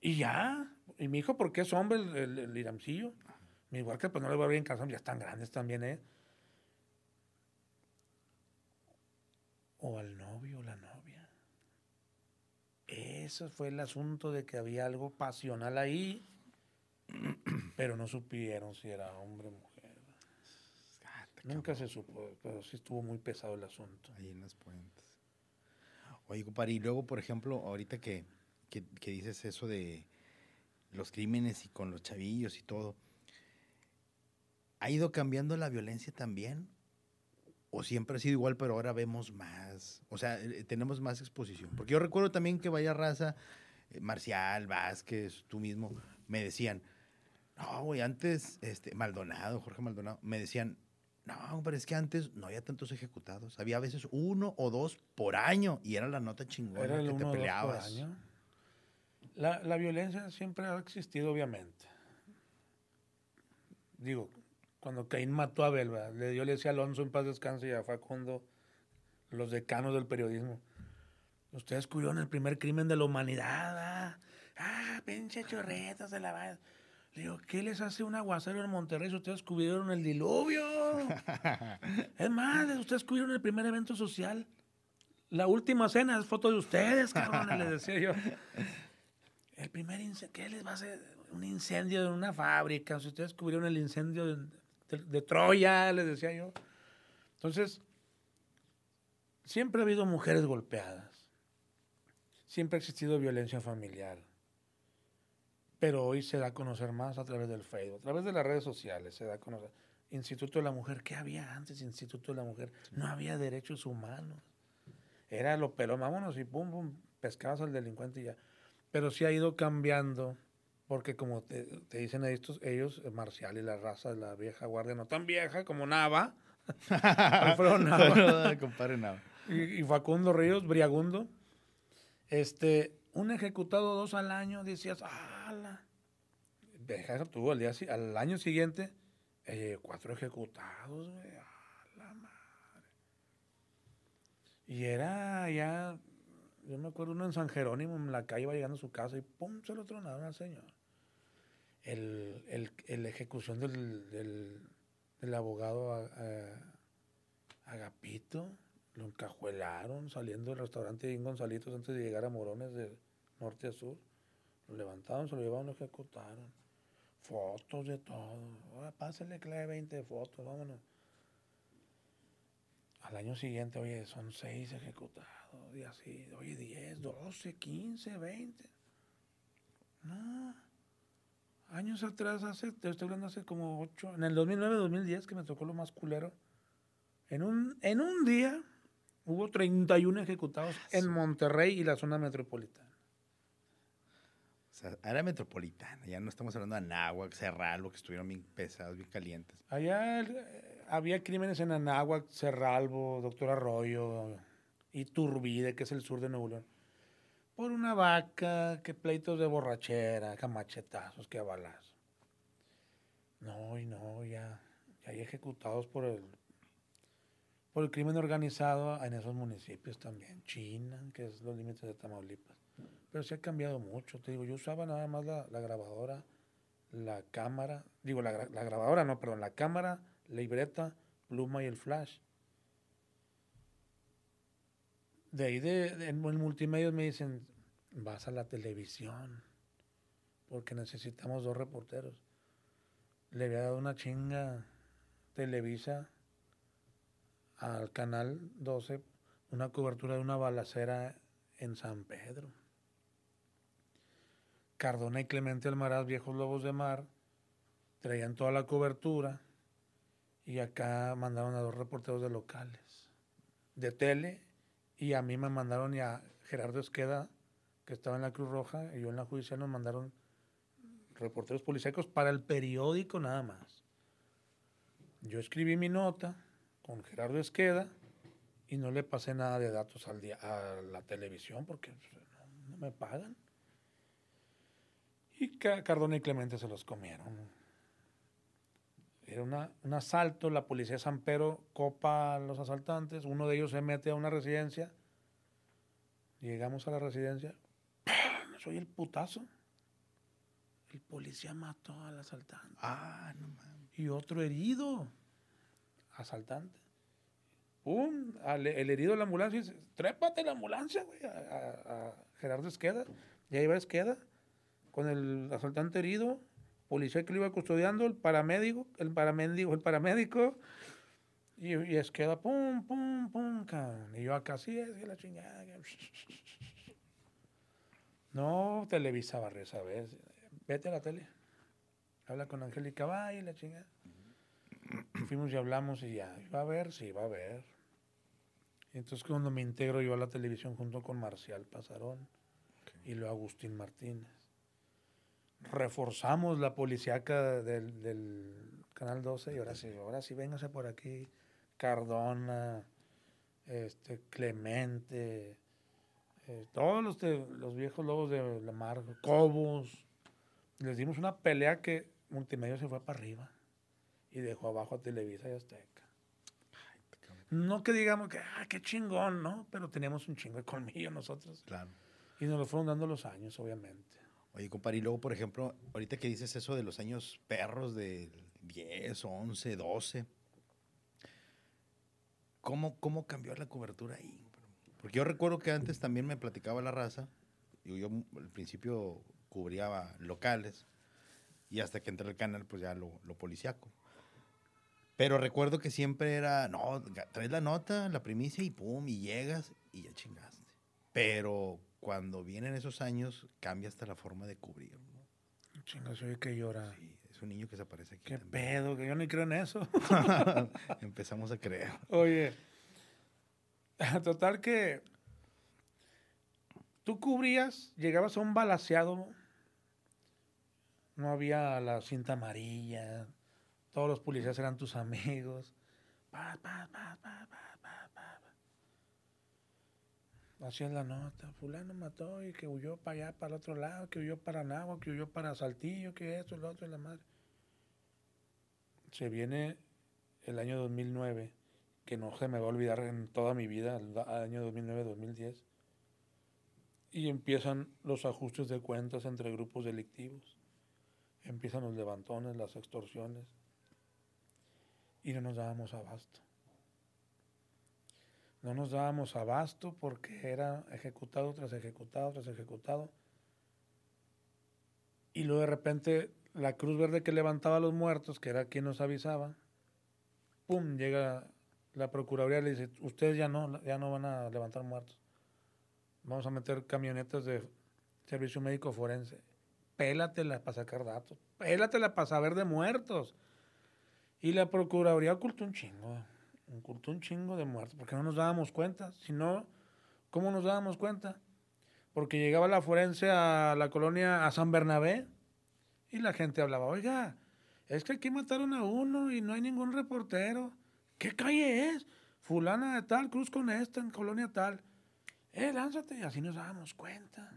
¿Y ya? ¿Y mi hijo porque es hombre, el, el, iramcillo? Mi huarca, pues no le voy a abrir en calzón, ya están grandes también, ¿eh? O al novio o la novia. Ese fue el asunto de que había algo pasional ahí, pero no supieron si era hombre o mujer. Ah, Nunca se supo, pero sí estuvo muy pesado el asunto. Ahí en las puentes. Oye, compadre, y luego, por ejemplo, ahorita que, que, que dices eso de los crímenes y con los chavillos y todo, ¿ha ido cambiando la violencia también? ¿O siempre ha sido igual, pero ahora vemos más? O sea, eh, tenemos más exposición. Porque yo recuerdo también que vaya raza, eh, Marcial, Vázquez, tú mismo, me decían, no, güey, antes, este, Maldonado, Jorge Maldonado, me decían, no, pero es que antes no había tantos ejecutados. Había a veces uno o dos por año y era la nota chingona Era el que te uno o dos por peleabas. año. La, la violencia siempre ha existido, obviamente. Digo, cuando Caín mató a Abel, ¿verdad? le yo le decía a Alonso en paz descanse y a Facundo, los decanos del periodismo. Ustedes cubrieron el primer crimen de la humanidad. Ah, ah pinche chorretas de la va-". Le digo, ¿qué les hace un aguacero en Monterrey si ustedes cubrieron el diluvio? es más, ustedes cubrieron el primer evento social. La última cena es foto de ustedes, cabrones, les decía yo. El primer incendio, ¿qué les va a hacer? Un incendio en una fábrica. Si ustedes cubrieron el incendio de, de- de Troya, les decía yo. Entonces, siempre ha habido mujeres golpeadas. Siempre ha existido violencia familiar. Pero hoy se da a conocer más a través del Facebook, a través de las redes sociales se da a conocer. Instituto de la Mujer, ¿qué había antes Instituto de la Mujer? No había derechos humanos. Era lo pelón, vámonos y pum, pum, pescabas al delincuente y ya. Pero sí ha ido cambiando, porque como te, te dicen estos, ellos, eh, Marcial y la raza de la vieja guardia, no tan vieja como Nava, Alfredo Nava. Compadre Nava. y, y Facundo Ríos, Briagundo, este, un ejecutado dos al año, decías, ¡ala! Deja tú, al, día, al año siguiente, eh, cuatro ejecutados, güey, ¡a la madre! Y era ya, yo me acuerdo uno en San Jerónimo, en la calle iba llegando a su casa y ¡pum! se lo tronaron al señor. El, el, el ejecución del, del, abogado Agapito, lo encajuelaron saliendo del restaurante de Gonzalitos antes de llegar a Morones de norte a sur. Lo levantaron, se lo llevaron, lo ejecutaron. Fotos de todo. Ahora pásale que le dé 20 fotos, vámonos. Al año siguiente, oye, son 6 ejecutados. Y así, oye, 10, 12, 15, 20. No. Años atrás, hace, te estoy hablando hace como 8, en el 2009, 2010, que me tocó lo más culero. En un, en un día hubo 31 ejecutados en Monterrey y la zona metropolitana. Sea, metropolitana, ya no estamos hablando de Anáhuac, Cerralbo, que estuvieron bien pesados, bien calientes. Allá eh, había crímenes en Anáhuac, Cerralbo, Doctor Arroyo y Turbide, que es el sur de Nuevo León. Por una vaca, que pleitos de borrachera, que machetazos, que balazos. No, y no, ya, ya hay ejecutados por el, por el crimen organizado en esos municipios también. China, que es los límites de Tamaulipas. Pero se ha cambiado mucho. Te digo, yo usaba nada más la, grabadora, la cámara, digo, la, gra- la grabadora, no, perdón, la cámara, libreta, pluma y el flash. De ahí de, de- en multimedia me dicen, vas a la televisión, porque necesitamos dos reporteros. Le había dado una chinga Televisa al canal 12, una cobertura de una balacera en San Pedro. Cardona y Clemente Almaraz, viejos lobos de mar, traían toda la cobertura y acá mandaron a dos reporteros de locales, de tele, y a mí me mandaron y a Gerardo Esqueda, que estaba en la Cruz Roja, y yo en la judicial nos mandaron reporteros policíacos para el periódico nada más. Yo escribí mi nota con Gerardo Esqueda y no le pasé nada de datos al día, a la televisión porque pues, no, no me pagan. Y Ca- Cardona y Clemente se los comieron. Era una- un asalto, la policía de San Pedro copa a los asaltantes, uno de ellos se mete a una residencia, llegamos a la residencia, soy el putazo. El policía mató al asaltante Ah, no mames. y otro herido, asaltante. ¡Pum! Al- el herido de la ambulancia dice, trépate la ambulancia, güey, a, a- a Gerardo Esqueda. Ya iba Esqueda con el asaltante herido, policía que lo iba custodiando, el paramédico, el paramédico, el paramédico, Y, y es queda pum, pum, pum, cabrón. Y yo acá sí es que la chingada. que- No, Televisa Barrio, ¿sabes? Vete a la tele. Habla con Angélica Valle y la chingada. Fuimos y hablamos y ya. ¿Va a ver? Sí, va a ver. Entonces cuando me integro yo a la televisión junto con Marcial Pasarón y luego Agustín Martínez. Reforzamos la policíaca del, del Canal 12 y ahora sí, ahora sí, véngase por aquí. Cardona, este, Clemente, eh, todos los, de- los viejos lobos de la mar, Cobos. Les dimos una pelea que Multimedia se fue para arriba y dejó abajo a Televisa y Azteca. No que digamos que, ah, qué chingón, ¿no? Pero teníamos un chingo de colmillo nosotros. Claro. Y nos lo fueron dando los años, obviamente. Oye, compadre, y luego, por ejemplo, ahorita que dices eso de los años perros de 10, 11, 12, ¿cómo, cómo cambió la cobertura ahí? Porque yo recuerdo que antes también me platicaba la raza, y yo al principio cubría locales, y hasta que entré al canal, pues ya lo, lo policiaco. Pero recuerdo que siempre era, no, traes la nota, la primicia y pum, y llegas y ya chingaste. Pero cuando vienen esos años, cambia hasta la forma de cubrir. ¿no? Chinga, soy que llora. Sí, es un niño que se aparece aquí. ¿Qué también. pedo? Que yo ni creo en eso. Empezamos a creer. Oye, total que tú cubrías, llegabas a un balaseado, no había la cinta amarilla, todos los policías eran tus amigos. Pa, pa, pa, pa. Hacías la nota, fulano mató y que huyó para allá, para el otro lado, que huyó para Nagua, que huyó para Saltillo, que esto, lo otro, y la madre. Se viene el año 2009, que no se me va a olvidar en toda mi vida, el año 2009-2010, y empiezan los ajustes de cuentas entre grupos delictivos, empiezan los levantones, las extorsiones, y no nos dábamos abasto. No nos dábamos abasto porque era ejecutado tras ejecutado tras ejecutado. Y luego de repente la Cruz Verde que levantaba a los muertos, que era quien nos avisaba, pum, llega la Procuraduría y le dice, ustedes ya no, ya no van a levantar muertos. Vamos a meter camionetas de servicio médico forense. Pélatela para sacar datos. Pélatela para saber de muertos. Y la Procuraduría ocultó un chingo. Ocultó un chingo de muertos. Porque no nos dábamos cuenta. Si no, ¿cómo nos dábamos cuenta? Porque llegaba la forense a la colonia, a San Bernabé, y la gente hablaba, oiga, es que aquí mataron a uno y no hay ningún reportero. ¿Qué calle es? Fulana de tal, cruz con esta, en colonia tal. Eh, lánzate. Y así nos dábamos cuenta.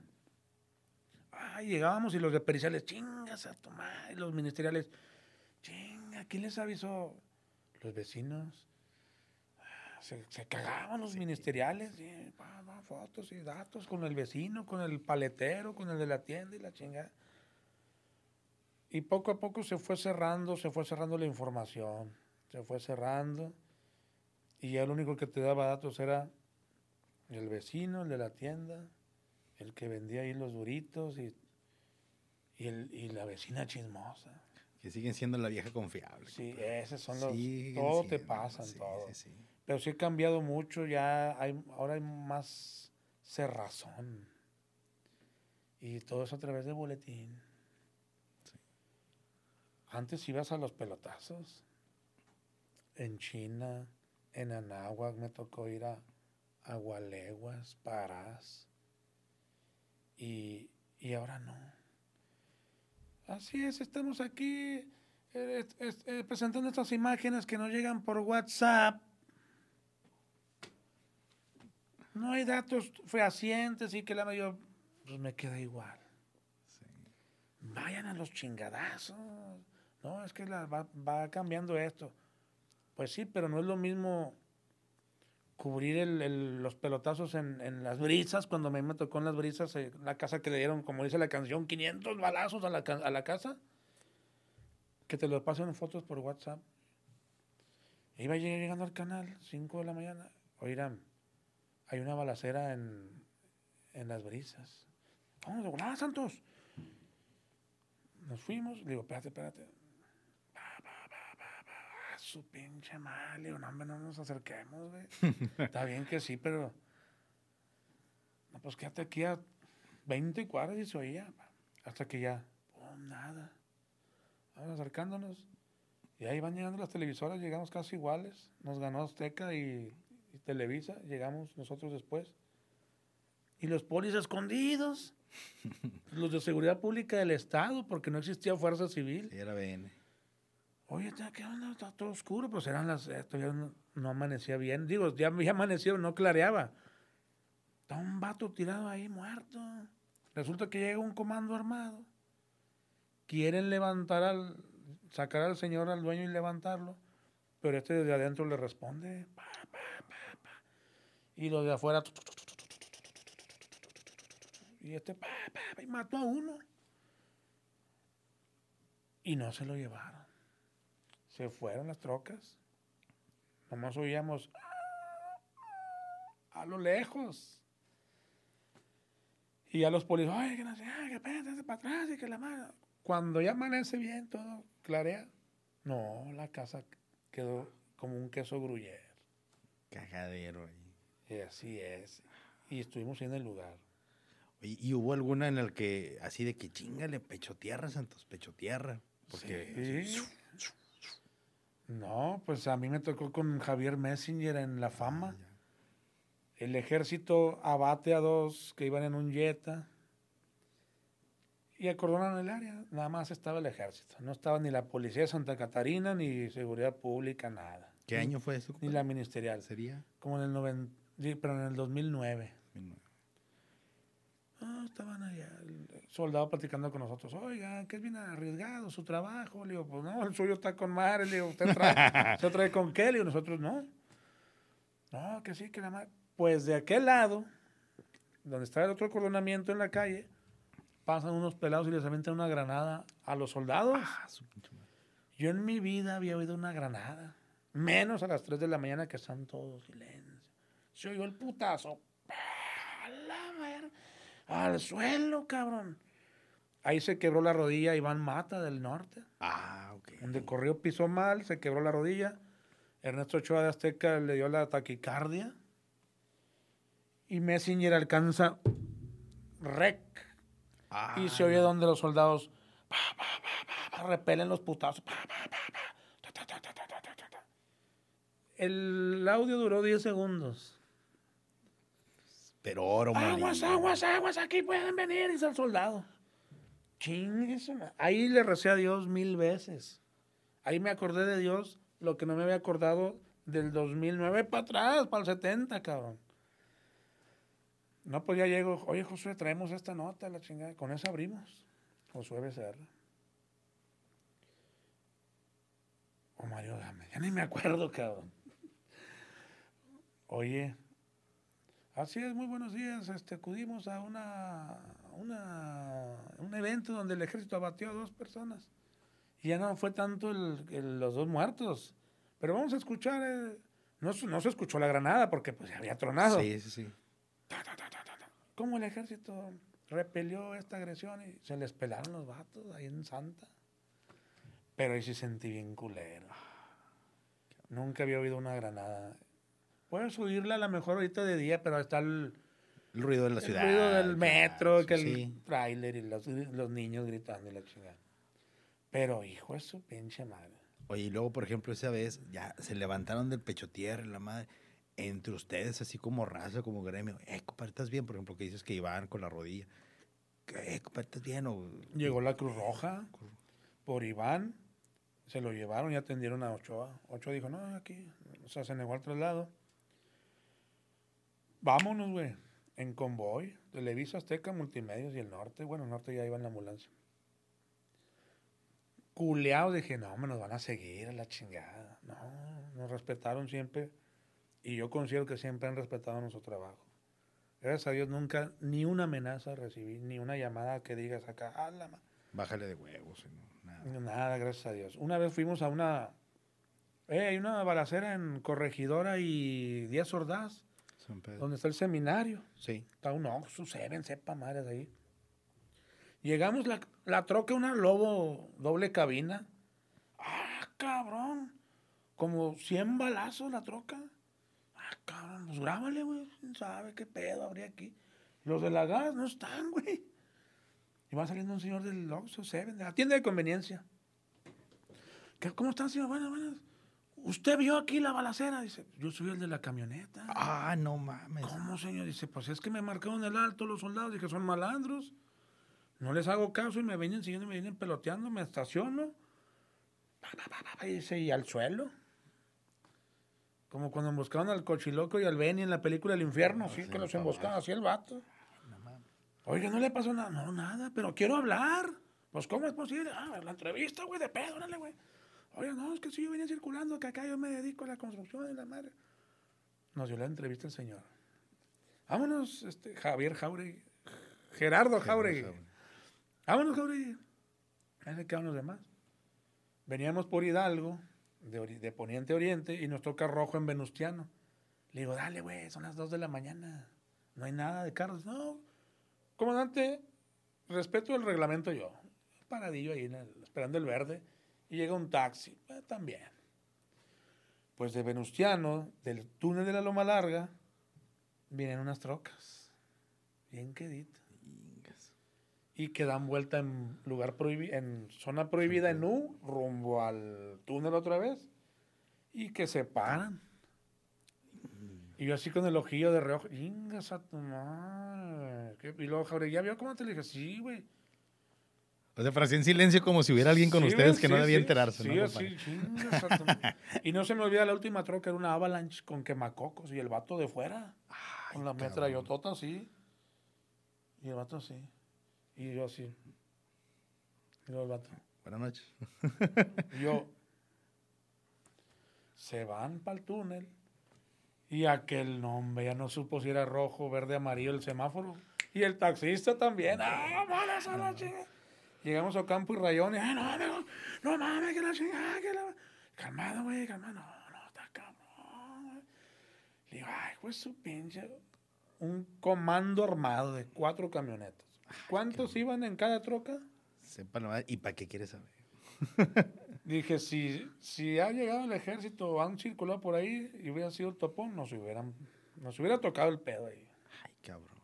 Ay, llegábamos y los de periciales, chingas a tomar. Y los ministeriales, chinga, ¿quién les avisó? Los vecinos. Se, se cagaban los ministeriales. sí, pa, pa, fotos y datos con el vecino, con el paletero, con el de la tienda y la chingada. Y poco a poco se fue cerrando, se fue cerrando la información. Se fue cerrando. Y ya lo único que te daba datos era el vecino, el de la tienda, el que vendía ahí los duritos y, y, el- y la vecina chismosa. Que siguen siendo la vieja confiable. Sí, esos son los... Siguen todo te siendo, pasan, sí, todo. sí, sí. Pero sí ha cambiado mucho, ya hay, ahora hay más cerrazón. Y todo eso a través de boletín. Antes ibas a los pelotazos. En China, en Anáhuac me tocó ir a Agualeguas, Parás. Y, y ahora no. Así es, estamos aquí eh, eh, presentando estas imágenes que nos llegan por WhatsApp. No hay datos fehacientes y que la mayor pues me queda igual. Vayan a los chingadazos. No, es que la- va, va cambiando esto. Pues sí, pero no es lo mismo cubrir el- el- los pelotazos en, en las brisas, cuando a mí me tocó en las brisas, eh, la casa que le dieron, como dice la canción, 500 balazos a la, a la casa, que te lo pasen en fotos por WhatsApp. Iba lleg- llegando al canal, 5 de la mañana, oirán, hay una balacera en, en las brisas. Vamos de volada, Santos. Nos fuimos, le digo, espérate, espérate. Pa, pa, pa, pa, pa, su pinche madre. Le digo, no, hombre, no nos acerquemos, güey. Está bien que sí, pero. No, pues quédate aquí a 20 cuadras y se oía. Hasta que ya, oh, nada. Vamos acercándonos. Y ahí van llegando las televisoras, llegamos casi iguales. Nos ganó Azteca y, y Televisa, llegamos nosotros después. Y los polis escondidos. los de seguridad pública del Estado, porque no existía fuerza civil. Sí, era BN. Oye, ¿ta- ¿qué onda? Está todo oscuro. Pues eran las. todavía no, no amanecía bien. Digo, ya, ya amanecieron, no clareaba. Está un vato tirado ahí muerto. Resulta que llega un comando armado. Quieren levantar al. sacar al señor, al dueño y levantarlo. Pero este desde adentro le responde. Y los de afuera. Y este. pa, y mató a uno. Y no se lo llevaron. Se fueron las trocas. Nomás oíamos a lo lejos. Y a los policías, ay, que no sé, que para atrás y que la mano. Cuando ya amanece bien, todo clarea. No, la casa quedó como un queso gruyere. Cagadero ahí. Y así es. Y estuvimos en el lugar. Oye, ¿Y hubo alguna en el que, así de que chingale, pecho tierra, Santos, pecho tierra? Porque Sí. No, pues a mí me tocó con Javier Messenger en La Fama. El ejército abate a dos que iban en un Jetta y acordonaron el área. Nada más estaba el ejército. No estaba ni la policía de Santa Catarina, ni seguridad pública, nada. ¿Qué año fue eso? Ni la ministerial. ¿Sería? Como en el, noven- sí, pero en el 2009. 1900. Ah, estaban allá, el soldado platicando con nosotros. Oiga, que es bien arriesgado su trabajo. Le digo, pues no, el suyo está con madre. Le digo, ¿usted trae, ¿usted trae con qué? Le digo, nosotros no. No, que sí, que la madre. Pues de aquel lado, donde está el otro acordonamiento en la calle, pasan unos pelados y les avientan una granada a los soldados. Ah, su. Yo en mi vida había oído una granada. Menos a las 3 de la mañana que están todos silencio. Se oyó el putazo. Al suelo, cabrón. Ahí se quebró la rodilla Iván Mata del norte. Ah, ok. Donde corrió pisó mal, se quebró la rodilla. Ernesto Ochoa de Azteca le dio la taquicardia. Y Messinger alcanza rec. Ah, y se oye donde los soldados repelen los putazos. El audio duró 10 segundos. Pero oro, Aguas, aguas, aguas, aquí pueden venir, dice el soldado. Chingue Ahí le recé a Dios mil veces. Ahí me acordé de Dios lo que no me había acordado del 2009 para atrás, para el 70, cabrón. No, pues ya llego. Oye, Josué, traemos esta nota, la chingada. Con esa abrimos. Josué Becerra. O Mario Gámez. Ya ni me acuerdo, cabrón. Oye, Así es, muy buenos días. Este, acudimos a una, una, un evento donde el ejército abatió a dos personas. Y ya no fue tanto el- el- los dos muertos. Pero vamos a escuchar. eh, no, se- no se escuchó la granada porque pues había tronado. Sí, sí, sí. Ta, ta, ta. ¿Cómo el ejército repelió esta agresión y se les pelaron los vatos ahí en Santa? Pero ahí sí sentí bien culero. Nunca había oído una granada. Puedes oírla a lo mejor ahorita de día, pero está el, El ruido de la el ciudad. ruido del metro, que el sí. tráiler y los, los niños gritando y la chingada. Pero hijo de su pinche madre. Oye, y luego, por ejemplo, esa vez ya se levantaron del pecho tierra, la madre, entre ustedes, así como raza, como gremio. Eh, compadre, ¿estás bien? Por ejemplo, que dices que iban con la rodilla. ¿Qué, compadre, estás bien? O, Llegó la Cruz Roja por Iván, se lo llevaron y atendieron a Ochoa. Ochoa dijo, no, aquí, o sea, se negó al traslado. Vámonos, güey, en convoy, Televisa, Azteca, Multimedios y el Norte. Bueno, el Norte ya iba en la ambulancia. Culeado, dije, no, me nos van a seguir a la chingada. No, nos respetaron siempre y yo considero que siempre han respetado nuestro trabajo. Gracias a Dios nunca ni una amenaza recibí, ni una llamada que digas acá. Bájale de huevos. nada. Nada, gracias a Dios. Una vez fuimos a una. Eh, hay una balacera en Corregidora y Díaz Ordaz, San Pedro. donde está el seminario. Sí. Está un Oxxo, Seven, sepa madres ahí. Llegamos, la, la troca, una lobo doble cabina. ¡Ah, cabrón! como 100 balazos la troca. Ah, cabrón, pues grábale, güey. ¿Quién sabe qué pedo habría aquí? Los de la gas no están, güey. Y va saliendo un señor del Oxxo Seven, de la tienda de conveniencia. ¿Qué, ¿Cómo están, señor? Buenas, buenas. ¿Usted vio aquí la balacera? Dice, yo soy el de la camioneta. Ah, no mames. ¿Cómo, señor? Dice, pues es que me marcaron el alto los soldados. Dije, son malandros. No les hago caso y me vienen siguiendo, me vienen peloteando, me estaciono. Pa, pa, pa, y dice, y al suelo. Como cuando emboscaron al cochiloco y al Benny en la película El Infierno, sí, que los emboscaban así el vato. Oiga, no le pasó nada. No, nada, pero quiero hablar. Pues, ¿cómo es posible? Ah, la entrevista, güey, de pedo, órale, güey. Oiga, no, es que sí, yo venía circulando, que acá yo me dedico a la construcción de la madre. Nos dio la entrevista el señor. Vámonos, este, Javier Jauregui. Gerardo Jauregui. Vámonos, Jauregui. Ahí se quedan los demás. Veníamos por Hidalgo, de, de poniente a oriente, y nos toca rojo en Venustiano. Le digo, dale, güey, son las dos de la mañana. No hay nada de carros. No, comandante, respeto el reglamento yo. Paradillo ahí, en el- esperando el verde. Y llega un taxi. Eh, también. Pues de Venustiano, del túnel de la Loma Larga, vienen unas trocas. Bien queditas. Y que dan vuelta en lugar prohibido, en zona prohibida en U, rumbo al túnel otra vez. Y que se paran. Y yo así con el ojillo de reojo, ingas a tu. Y luego Jauregui, ¿ya vio cómo te le dije? Sí, güey. O sea, pero así en silencio como si hubiera alguien con Sí, ustedes que no sí, debía sí. enterarse, Sí, ¿no? tu- Y no se me olvida la última troca, era una avalanche con quemacocos y el vato de fuera. con la metrallotota así. Y el vato así. Y yo así. Y luego el vato. Buenas noches. Y yo. Se van para el túnel. Y aquel nombre ya no supo si era rojo, verde, amarillo el semáforo. Y el taxista también. ¡Ah, malas a la! Llegamos a Campo y Rayón y, ¡ah, no, amigo! ¡No mames, que la chingada! Que la... Calmado, güey, calmado. No, no, está cabrón. Le digo, ay, pues su pinche. Un comando armado de cuatro camionetas. ¿Cuántos iban en cada troca? Sepa nomás, ¿Y para qué quieres saber? Dije, si, si ha llegado el ejército, han circulado por ahí y hubiera sido el topón, nos hubieran, nos hubiera tocado el pedo ahí. Ay, cabrón.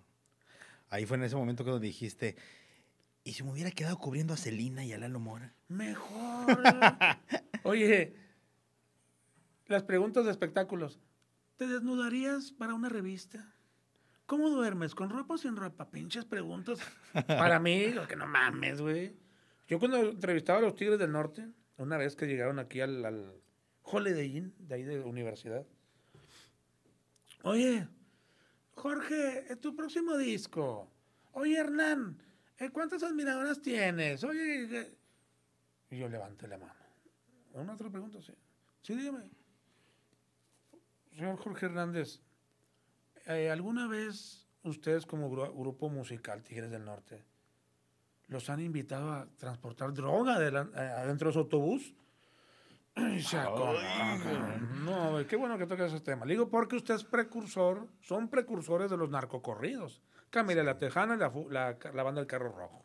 Ahí fue en ese momento cuando dijiste, ¿y si me hubiera quedado cubriendo a Celina y a Lalo Mora? Mejor. Oye, las preguntas de espectáculos. ¿Te desnudarías para una revista? ¿Cómo duermes? ¿Con ropa o sin ropa? Pinches preguntas. Para mí, que no mames, güey. Yo cuando entrevistaba a los Tigres del Norte, una vez que llegaron aquí al, al Holiday Inn, de ahí de universidad. Oye, Jorge, tu próximo disco. Oye, Hernán, eh, ¿cuántas admiradoras tienes? Oye, eh, y yo levanté la mano. ¿Una otra pregunta? Sí. Sí, dígame. Señor Jorge Hernández, eh, ¿alguna vez ustedes como gru- grupo musical Tigres del Norte los han invitado a transportar droga adelan- eh, adentro de su autobús? Y se acomoda. No, qué bueno que toques ese tema. Le digo porque usted es precursor, son precursores de los narcocorridos. Camila la Tejana y la, la, la banda del Carro Rojo.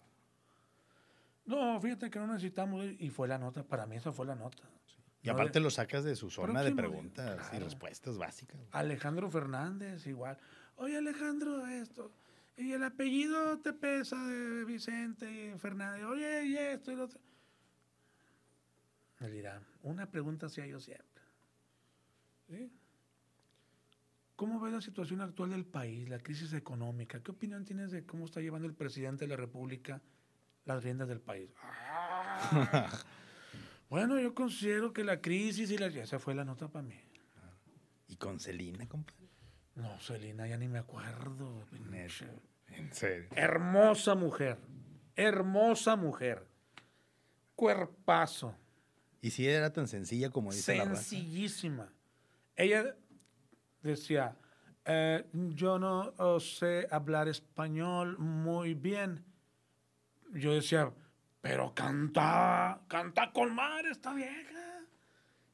No, fíjate que no necesitamos. Y fue la nota, para mí esa fue la nota. Y No aparte lo sacas de su zona de preguntas y respuestas básicas. Alejandro Fernández, igual. Oye, Alejandro, esto. Y el apellido te pesa de Vicente Fernández. Oye, y esto y lo otro. Me dirá, una pregunta hacía yo siempre. ¿Sí? ¿Cómo ves la situación actual del país, la crisis económica? ¿Qué opinión tienes de cómo está llevando el presidente de la República las riendas del país? Ah. bueno, yo considero que la crisis y la... Esa fue la nota para mí. Y con Celina, compadre. No, Celina, ya ni me acuerdo. pinche. En serio. Hermosa mujer. Hermosa mujer. Cuerpazo. Y si era tan sencilla como dice la. Sencillísima. Ella decía, eh, yo no oh, sé hablar español muy bien. Yo decía, pero cantaba, canta con madre esta vieja.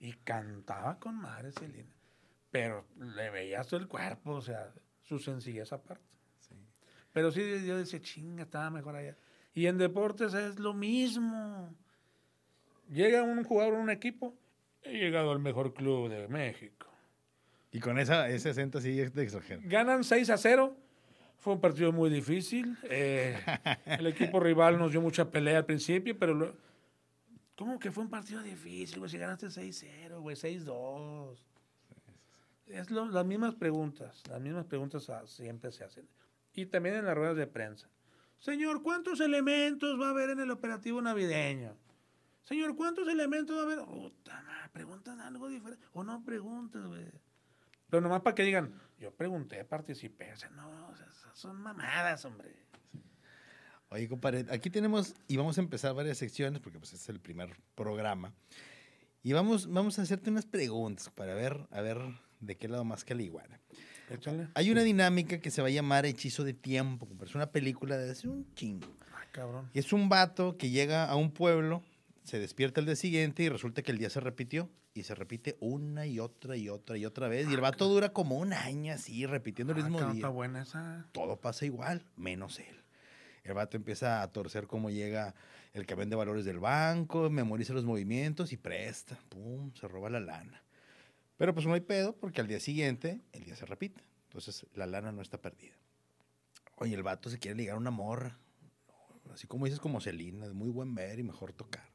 Y cantaba con madre Celina. Pero le veías el cuerpo, o sea, su sencillez aparte. Pero sí, yo decía, chinga, estaba mejor allá. Y en deportes es lo mismo. Llega un jugador en un equipo, He llegado al mejor club de México. Y con esa, ese acento así de extranjero. Ganan 6 a 0. Fue un partido muy difícil. Eh, el equipo rival nos dio mucha pelea al principio, pero... lo- ¿Cómo que fue un partido difícil, güey? Si ganaste 6-0, güey, 6-2. Es lo- las mismas preguntas. Las mismas preguntas siempre se hacen. Y también en las ruedas de prensa. Señor, ¿cuántos elementos va a haber en el operativo navideño? Señor, ¿cuántos elementos va a haber? Puta madre, preguntan algo diferente. O no preguntas, güey. Pero nomás para que digan, yo pregunté, participé. O sea, no, o sea, son mamadas, hombre. Oye, compadre, aquí tenemos, y vamos a empezar varias secciones, porque pues es el primer programa. Y vamos, vamos a hacerte unas preguntas para ver, a ver de qué lado más que la iguana. Échale. Hay una dinámica que se va a llamar Hechizo de Tiempo, compadre. Es una película de hace un chingo. Ah, cabrón. Y es un vato que llega a un pueblo, se despierta el día siguiente y resulta que el día se repitió. Y se repite una y otra y otra y otra vez. Y el vato dura como un año así, repitiendo el Ah, mismo día. Está buena esa. Todo pasa igual, menos él. El vato empieza a torcer cómo llega el camión de valores del banco, memoriza los movimientos y presta. Pum, se roba la lana. Pero pues no hay pedo porque al día siguiente el día se repite. Entonces la lana no está perdida. Oye, el vato se quiere ligar a una morra. Así como dices, como Celina, de muy buen ver y mejor tocar.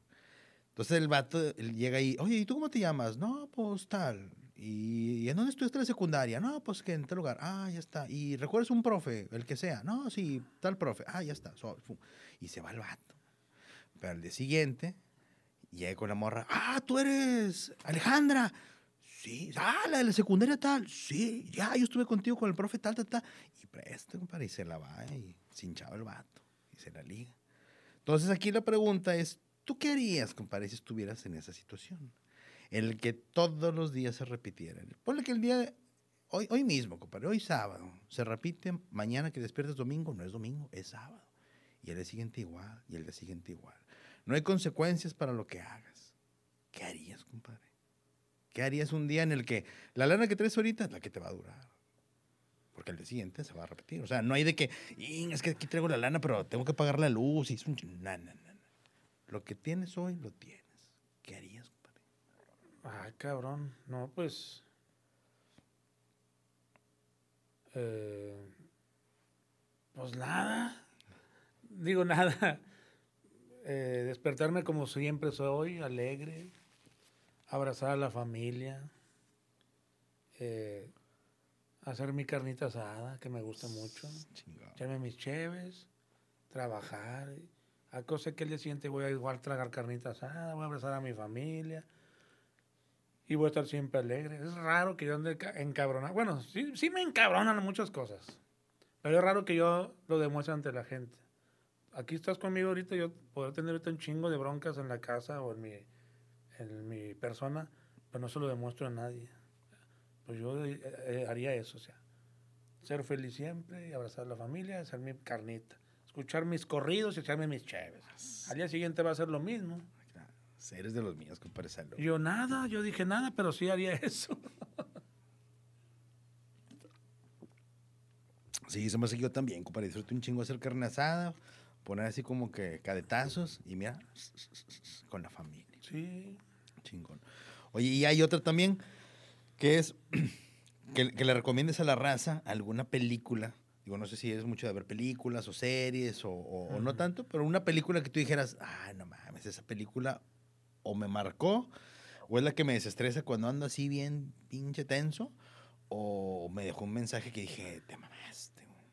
Entonces el vato él llega ahí, oye, ¿y tú cómo te llamas? No, pues tal. ¿Y, ¿y en dónde estudiaste la secundaria? No, pues que en tal lugar. Ah, ya está. ¿Y recuerdas un profe, el que sea? No, sí, tal profe. Ah, ya está. So- y se va el vato. Pero al día siguiente, llega con la morra. Ah, tú eres Alejandra. Sí. Ah, la de la secundaria tal. Sí, ya, yo estuve contigo con el profe tal, tal, tal. Y presta, compadre, y se la va y se hinchaba el vato. Y se la liga. Entonces aquí la pregunta es, ¿tú qué harías, compadre, si estuvieras en esa situación? En el que todos los días se repitieran. Ponle que el día, de- hoy, hoy mismo, compadre, hoy sábado, se repite, mañana que despiertes domingo, no es domingo, es sábado. Y el día siguiente igual, y el día siguiente igual. No hay consecuencias para lo que hagas. ¿Qué harías, compadre? ¿Qué harías un día en el que la lana que traes ahorita es la que te va a durar? Porque el día siguiente se va a repetir. O sea, no hay de que, "Ing, es que aquí traigo la lana, pero tengo que pagar la luz. Y es un... ch-". No, no, no, no. Lo que tienes hoy, lo tienes. ¿Qué harías, compadre? Ay, cabrón. No, pues. eh, pues nada. Digo nada. Eh, despertarme como siempre soy, alegre. Abrazar a la familia. eh, hacer mi carnita asada, que me gusta mucho. Chingado. Echarme mis cheves. Trabajar. A cosa que el día siguiente voy a igual tragar carnita asada, voy a abrazar a mi familia y voy a estar siempre alegre. Es raro que yo ande ca- encabronado. Bueno, sí, sí me encabronan muchas cosas, pero es raro que yo lo demuestre ante la gente. Aquí estás conmigo ahorita, yo podré tener ahorita un chingo de broncas en la casa o en mi, en mi persona, pero no se lo demuestro a nadie. Pues yo eh, eh, haría eso, o sea, ser feliz siempre y abrazar a la familia, hacer mi carnita, escuchar mis corridos y echarme mis chéves. Al día siguiente va a ser lo mismo. Eres de los míos, compadre. Salud. Yo nada, yo dije nada, pero sí haría eso. Sí, se me hace que yo también, compadre. Disfruto un chingo hacer carne asada, poner así como que cadetazos y mira, con la familia. Sí. Chingón. Oye, y hay otra también, que es que, que le recomiendes a la raza alguna película. Digo, no sé si eres mucho de ver películas o series o, o- o no tanto, pero una película que tú dijeras, ah, no mames, esa película o me marcó, o es la que me desestresa cuando ando así bien pinche tenso, o me dejó un mensaje que dije, te mamaste. güey".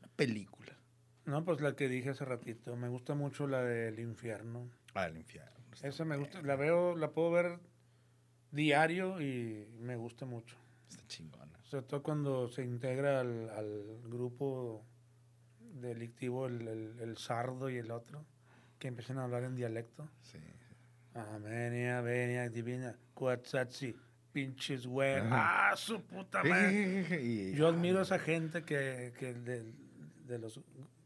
Una película. No, pues la que dije hace ratito. Me gusta mucho la del infierno. Al infierno. Está Esa me gusta. bien, La veo, la puedo ver diario y me gusta mucho. Está chingona. Sobre todo cuando se integra al, al grupo delictivo el, el, el sardo y el otro, que empiezan a hablar en dialecto. Sí. Amenia, venia, divina, cuatzatzi, pinches güey. ¡Ah, su puta madre! Yo admiro a esa gente que, que de, de los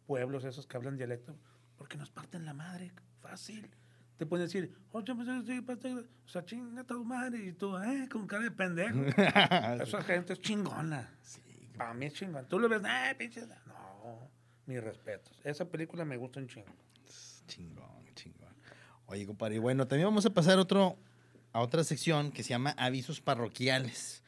pueblos esos que hablan dialecto, porque nos parten la madre, fácil. Te pueden decir, oye, pues, o sea, chinga tu madre, y tú, eh, con cara de pendejo. Esa gente es chingona. Sí, Para mí es chingona. Tú lo ves, eh, pinche. No, mis respetos. Esa película me gusta un chingo. chingón, chingón. Oye, compadre, y bueno, también vamos a pasar otro, a otra sección que se llama avisos parroquiales.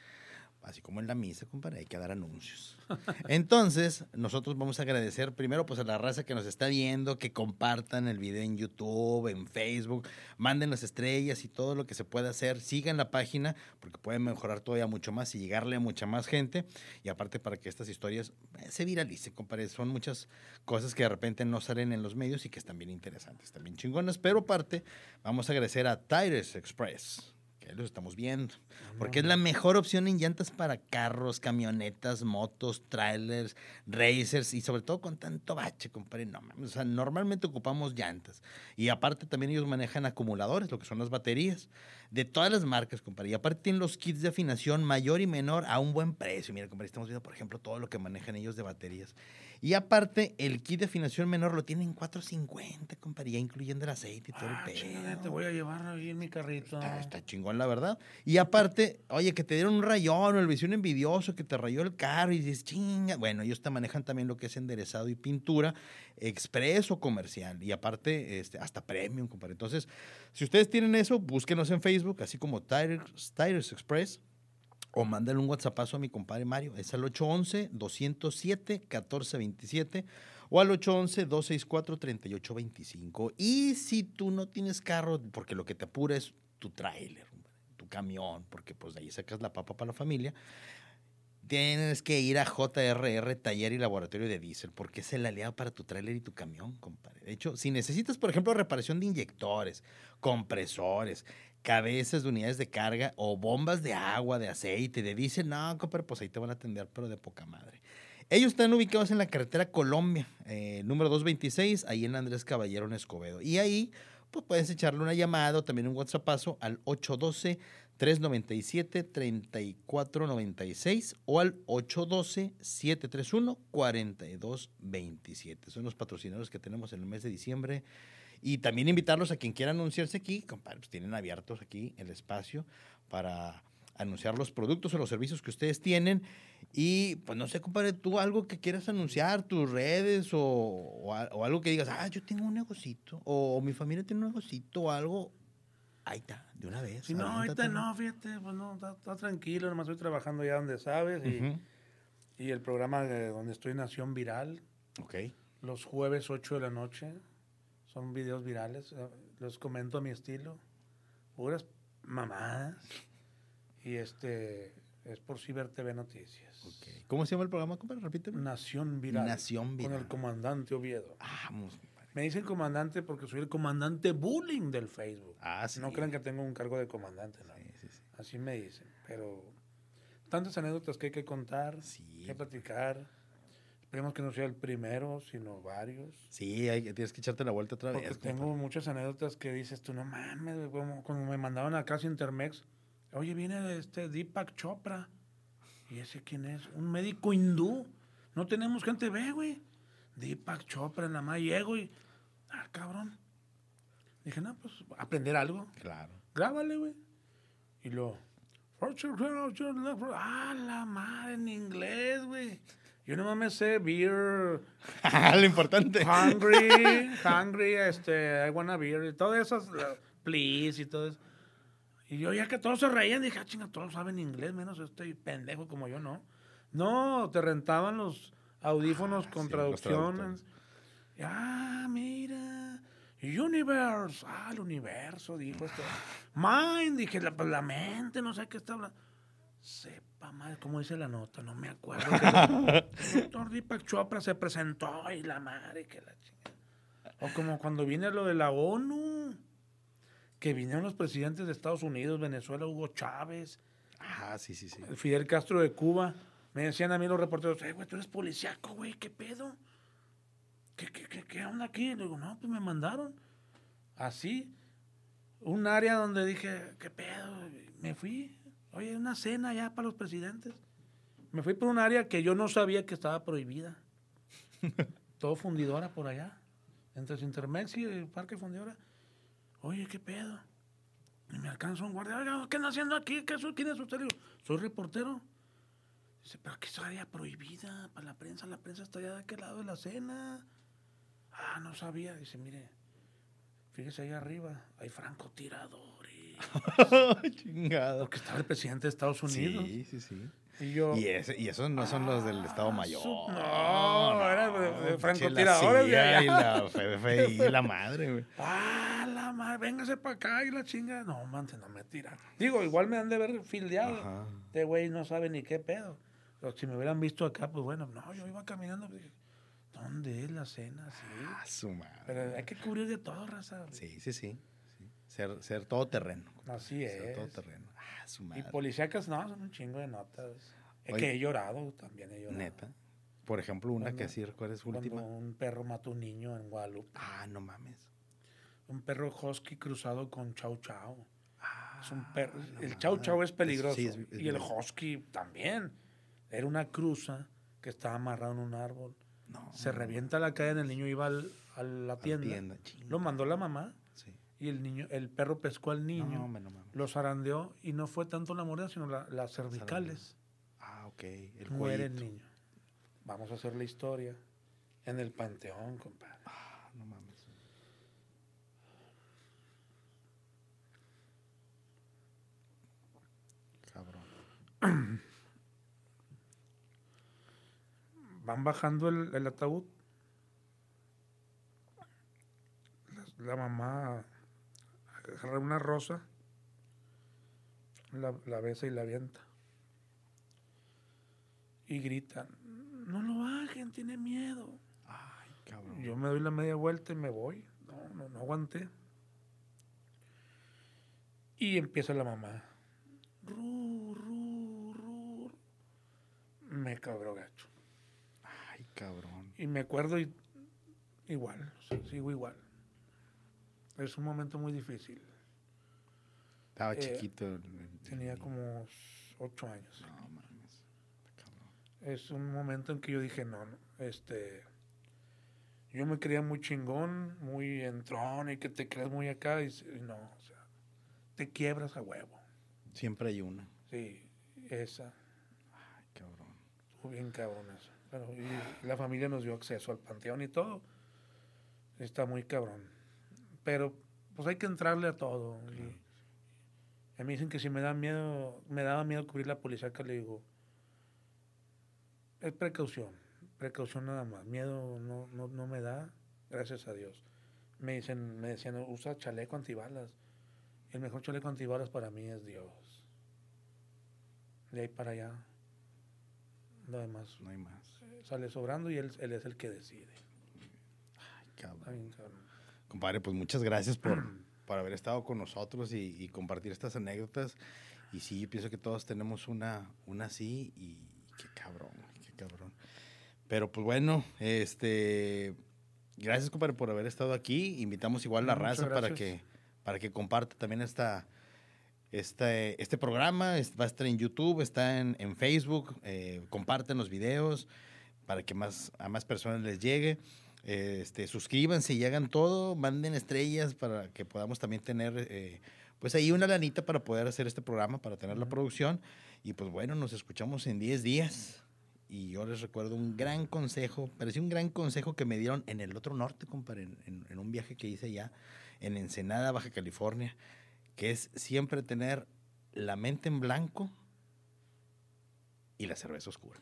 Así como en la misa, compadre, hay que dar anuncios. Entonces, nosotros vamos a agradecer primero pues a la raza que nos está viendo, que compartan el video en YouTube, en Facebook, manden las estrellas y todo lo que se pueda hacer. Sigan la página porque pueden mejorar todavía mucho más y llegarle a mucha más gente. Y aparte para que estas historias eh, se viralicen, compadre. Son muchas cosas que de repente no salen en los medios y que están bien interesantes, también chingonas. Pero aparte, vamos a agradecer a Tires Express que los estamos viendo. Porque es la mejor opción en llantas para carros, camionetas, motos, trailers, racers y sobre todo con tanto bache, compadre. No, o sea, normalmente ocupamos llantas. Y aparte también ellos manejan acumuladores, lo que son las baterías, de todas las marcas, compadre. Y aparte tienen los kits de afinación mayor y menor a un buen precio. Mira, compadre, estamos viendo, por ejemplo, todo lo que manejan ellos de baterías. Y aparte, el kit de afinación menor lo tienen en 450, compadre, ya incluyendo el aceite y todo Ah, el chingada, pedo. te voy a llevar ahí en mi carrito. Está, está chingón, la verdad. Y aparte, oye, que te dieron un rayón o el vecino envidioso que te rayó el carro y dices, chinga. Bueno, ellos te manejan también lo que es enderezado y pintura, expreso o comercial. Y aparte, este, hasta premium, compadre. Entonces, si ustedes tienen eso, búsquenos en Facebook, así como Tires, Tires Express. O mándale un WhatsAppazo a mi compadre Mario. Es al 811-207-1427 o al 811-264-3825. Y si tú no tienes carro, porque lo que te apura es tu tráiler, tu camión, porque pues de ahí sacas la papa para la familia, tienes que ir a JRR, Taller y Laboratorio de Diésel, porque es el aliado para tu tráiler y tu camión, compadre. De hecho, si necesitas, por ejemplo, reparación de inyectores, compresores, cabezas de unidades de carga o bombas de agua, de aceite, de diésel, no, compadre, pues ahí te van a atender, pero de poca madre. Ellos están ubicados en la carretera Colombia, eh, número 226, ahí en Andrés Caballero en Escobedo. Y ahí, pues puedes echarle una llamada o también un WhatsAppazo al 812-397-3496 o al 812-731-4227. Son los patrocinadores que tenemos en el mes de diciembre. Y también invitarlos a quien quiera anunciarse aquí, compadre, pues tienen abiertos aquí el espacio para anunciar los productos o los servicios que ustedes tienen. Y pues no sé, compadre, tú algo que quieras anunciar, tus redes o, o, o algo que digas, ah, yo tengo un negocito, o, mi familia tiene un negocito o algo. Ahí está, de una vez. Si no, ahorita no, fíjate, pues no, está, está tranquilo, nomás estoy trabajando ya donde sabes. Y, Ujú. y el programa de donde estoy, Nación Viral, Ok. los jueves 8 de la noche. Son videos virales, los comento a mi estilo. Puras mamadas. Y este es por Ciber TV Noticias. ok. ¿Cómo se llama el programa, compadre? Repíteme. Nación Viral. Nación Con Viral. el comandante Oviedo. Vamos, compadre. Me dicen comandante porque soy el comandante bullying del Facebook. Ah, sí. No crean que tengo un cargo de comandante, ¿no? Sí, sí, sí. Así me dicen. Pero tantas anécdotas que hay que contar, Sí. que platicar. Esperemos que no sea el primero, sino varios. Sí, hay, tienes que echarte la vuelta otra Porque vez. tengo muchas anécdotas que dices tú, no mames, como cuando me mandaban a casa Intermex, oye, viene este Deepak Chopra. ¿Y ese quién es? Un médico hindú. No tenemos gente, ve, güey. Deepak Chopra, nada más llego y, ah, cabrón. Dije, no, pues, aprender algo. Claro. Grábale, güey. Y lo. Ah, la madre en inglés, güey. Yo no me sé beer, lo importante. hungry, hungry, este, I wanna beer, y todas esas, la- please y todo eso. Y yo ya que todos se reían, dije, ah, chinga, todos saben inglés, menos este pendejo como yo, ¿no? No, te rentaban los audífonos Ah, con sí. Y, ah, mira. Universe. Ah, el universo, dijo esto. Mind, dije, la, pues, la mente, no sé qué está hablando. Madre, ¿cómo dice la nota? No me acuerdo. que el doctor Deepak Chopra se presentó y la madre que la chingada. O como cuando viene lo de la ONU, que vinieron los presidentes de Estados Unidos, Venezuela, Hugo Chávez, Ah, sí, sí, sí. el Fidel Castro de Cuba. Me decían a mí los reporteros, eh, güey, tú eres policíaco, güey, ¿qué pedo? ¿Qué, qué, qué, qué onda aquí? Le digo, no, pues me mandaron. Así, un área donde dije, ¿qué pedo? Me fui. Oye, una cena ya para los presidentes. Me fui por un área que yo no sabía que estaba prohibida. Todo fundidora por allá. Entre Intermex y el Parque Fundidora. Oye, ¿qué pedo? Y me alcanza un guardia. Oiga, ¿qué anda haciendo aquí? ¿Qué ¿Quién es usted? Digo, soy reportero. Dice, pero que es área prohibida para la prensa. La prensa está allá de aquel lado de la cena. Ah, no sabía. Dice, mire, fíjese ahí arriba. Hay francotiradores. Chingado. Porque estaba el presidente de Estados Unidos. Sí, sí, sí. Y yo. Y, ese, y esos no son los del Estado Mayor. su- no, era de- francotiradores. Y la la madre, güey. ¡Ah, la madre! Véngase para acá y la chinga. No, man, no me tiran. Digo, igual me han de haber fildeado. Ajá. Este güey no sabe ni qué pedo. Pero si me hubieran visto acá, pues bueno, no, yo iba caminando. pues, ¿Dónde es la cena? Sí. Ah, su madre. Pero hay que cubrir de todo, raza. Sí, sí. sí. Ser, ser todoterreno. Así Ser es. todoterreno. Ah, su Y madre. policíacas, no, son un chingo de notas. Es Oye. que he llorado, también he llorado. Neta. Por ejemplo, una Cuando- que sí recuerdes Cuando última. un perro mató a un niño en Guadalupe. Ah, no mames. Un perro husky cruzado con chau chau. Ah, Es un perro. no el chau chau es peligroso. Sí, es- es y el husky también. Era una cruza que estaba amarrada en un árbol. No, Se revienta la cadena, el niño iba al- a la tienda. tienda. Lo mandó la mamá. Y el niño, el perro pescó al niño, No, hombre, no mames. lo zarandeó y no fue tanto la mordida, sino la- las cervicales. Ah, ok. El Muere el niño. Vamos a hacer la historia en el panteón, compadre. Ah, no mames. Cabrón. Van bajando el, el ataúd. La, la mamá agarra una rosa, la, la besa y la avienta. Y gritan, no lo bajen, tiene miedo. Ay, cabrón. Yo me doy la media vuelta y me voy. No, no, no aguanté. Y empieza la mamá. Ru, ru, ru. Me cabró gacho. Ay, cabrón. Y me acuerdo y- igual, o sea, sigo igual. Es un momento muy difícil. Estaba Eh, chiquito. Tenía como ocho años. No mames. Es un momento en que yo dije, no, no, este... Yo me creía muy chingón, muy entrón y que te crees muy acá y no, o sea, te quiebras a huevo. Siempre hay una. Sí, esa, Ay, cabrón. estuvo bien cabrón eso. Pero, y la familia nos dio acceso al panteón y todo. Está muy cabrón. Pero, pues hay que entrarle a todo. Y, a mí dicen que si me da miedo, me daba miedo cubrir la policía, que le digo, es precaución, precaución nada más. Miedo no, no, no me da, gracias a Dios. Me dicen, me decían, usa chaleco antibalas. El mejor chaleco antibalas para mí es Dios. De ahí para allá, lo demás No hay más. sale sobrando y él, él es el que decide. Ay, cabrón. Bien, cabrón. Compadre, pues muchas gracias por, por haber estado con nosotros y, y compartir estas anécdotas. Y sí, yo pienso que todos tenemos una, una así y qué cabrón, qué cabrón. Pero pues bueno, este, gracias compadre por haber estado aquí. Invitamos igual a la Muchas raza para que, para que comparta también esta, este, este programa. Va a estar en YouTube, está en, en Facebook. Eh, comparten los videos para que más, a más personas les llegue. Este, suscríbanse y hagan todo, manden estrellas para que podamos también tener, eh, pues ahí una lanita para poder hacer este programa, para tener la producción. Y pues bueno, nos escuchamos en 10 días. Y yo les recuerdo un gran consejo, parecía un gran consejo que me dieron en el otro norte, compadre, en, en- en un viaje que hice allá, en Ensenada, Baja California, que es siempre tener la mente en blanco y la cerveza oscura.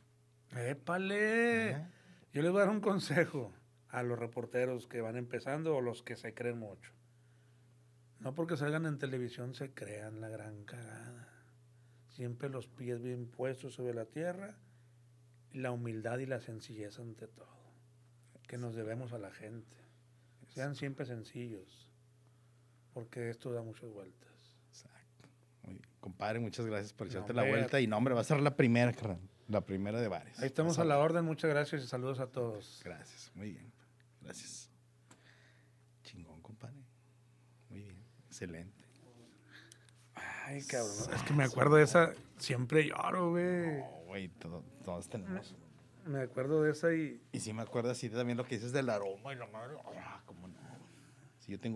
¡Épale! Yo les voy a dar un consejo a los reporteros que van empezando o los que se creen mucho. No porque salgan en televisión se crean la gran cagada. Siempre los pies bien puestos sobre la tierra, la humildad y la sencillez ante todo. Que nos debemos a la gente. Sean siempre sencillos, porque esto da muchas vueltas. Exacto. Muy. Compadre, muchas gracias por No, echarte la hombre, vuelta. Y no, hombre, va a ser la primera, carnal. La primera de varias. Ahí estamos a la orden, muchas gracias y saludos a todos. Gracias, muy bien. Gracias. Chingón, compadre. Muy bien, excelente. Ay, cabrón. Es que me acuerdo de esa. Siempre lloro, güey. No, güey, todo- todos tenemos. Me acuerdo de esa y. Y sí me acuerdo así también lo que dices del aroma y la madre. Ah, cómo no. Si yo tengo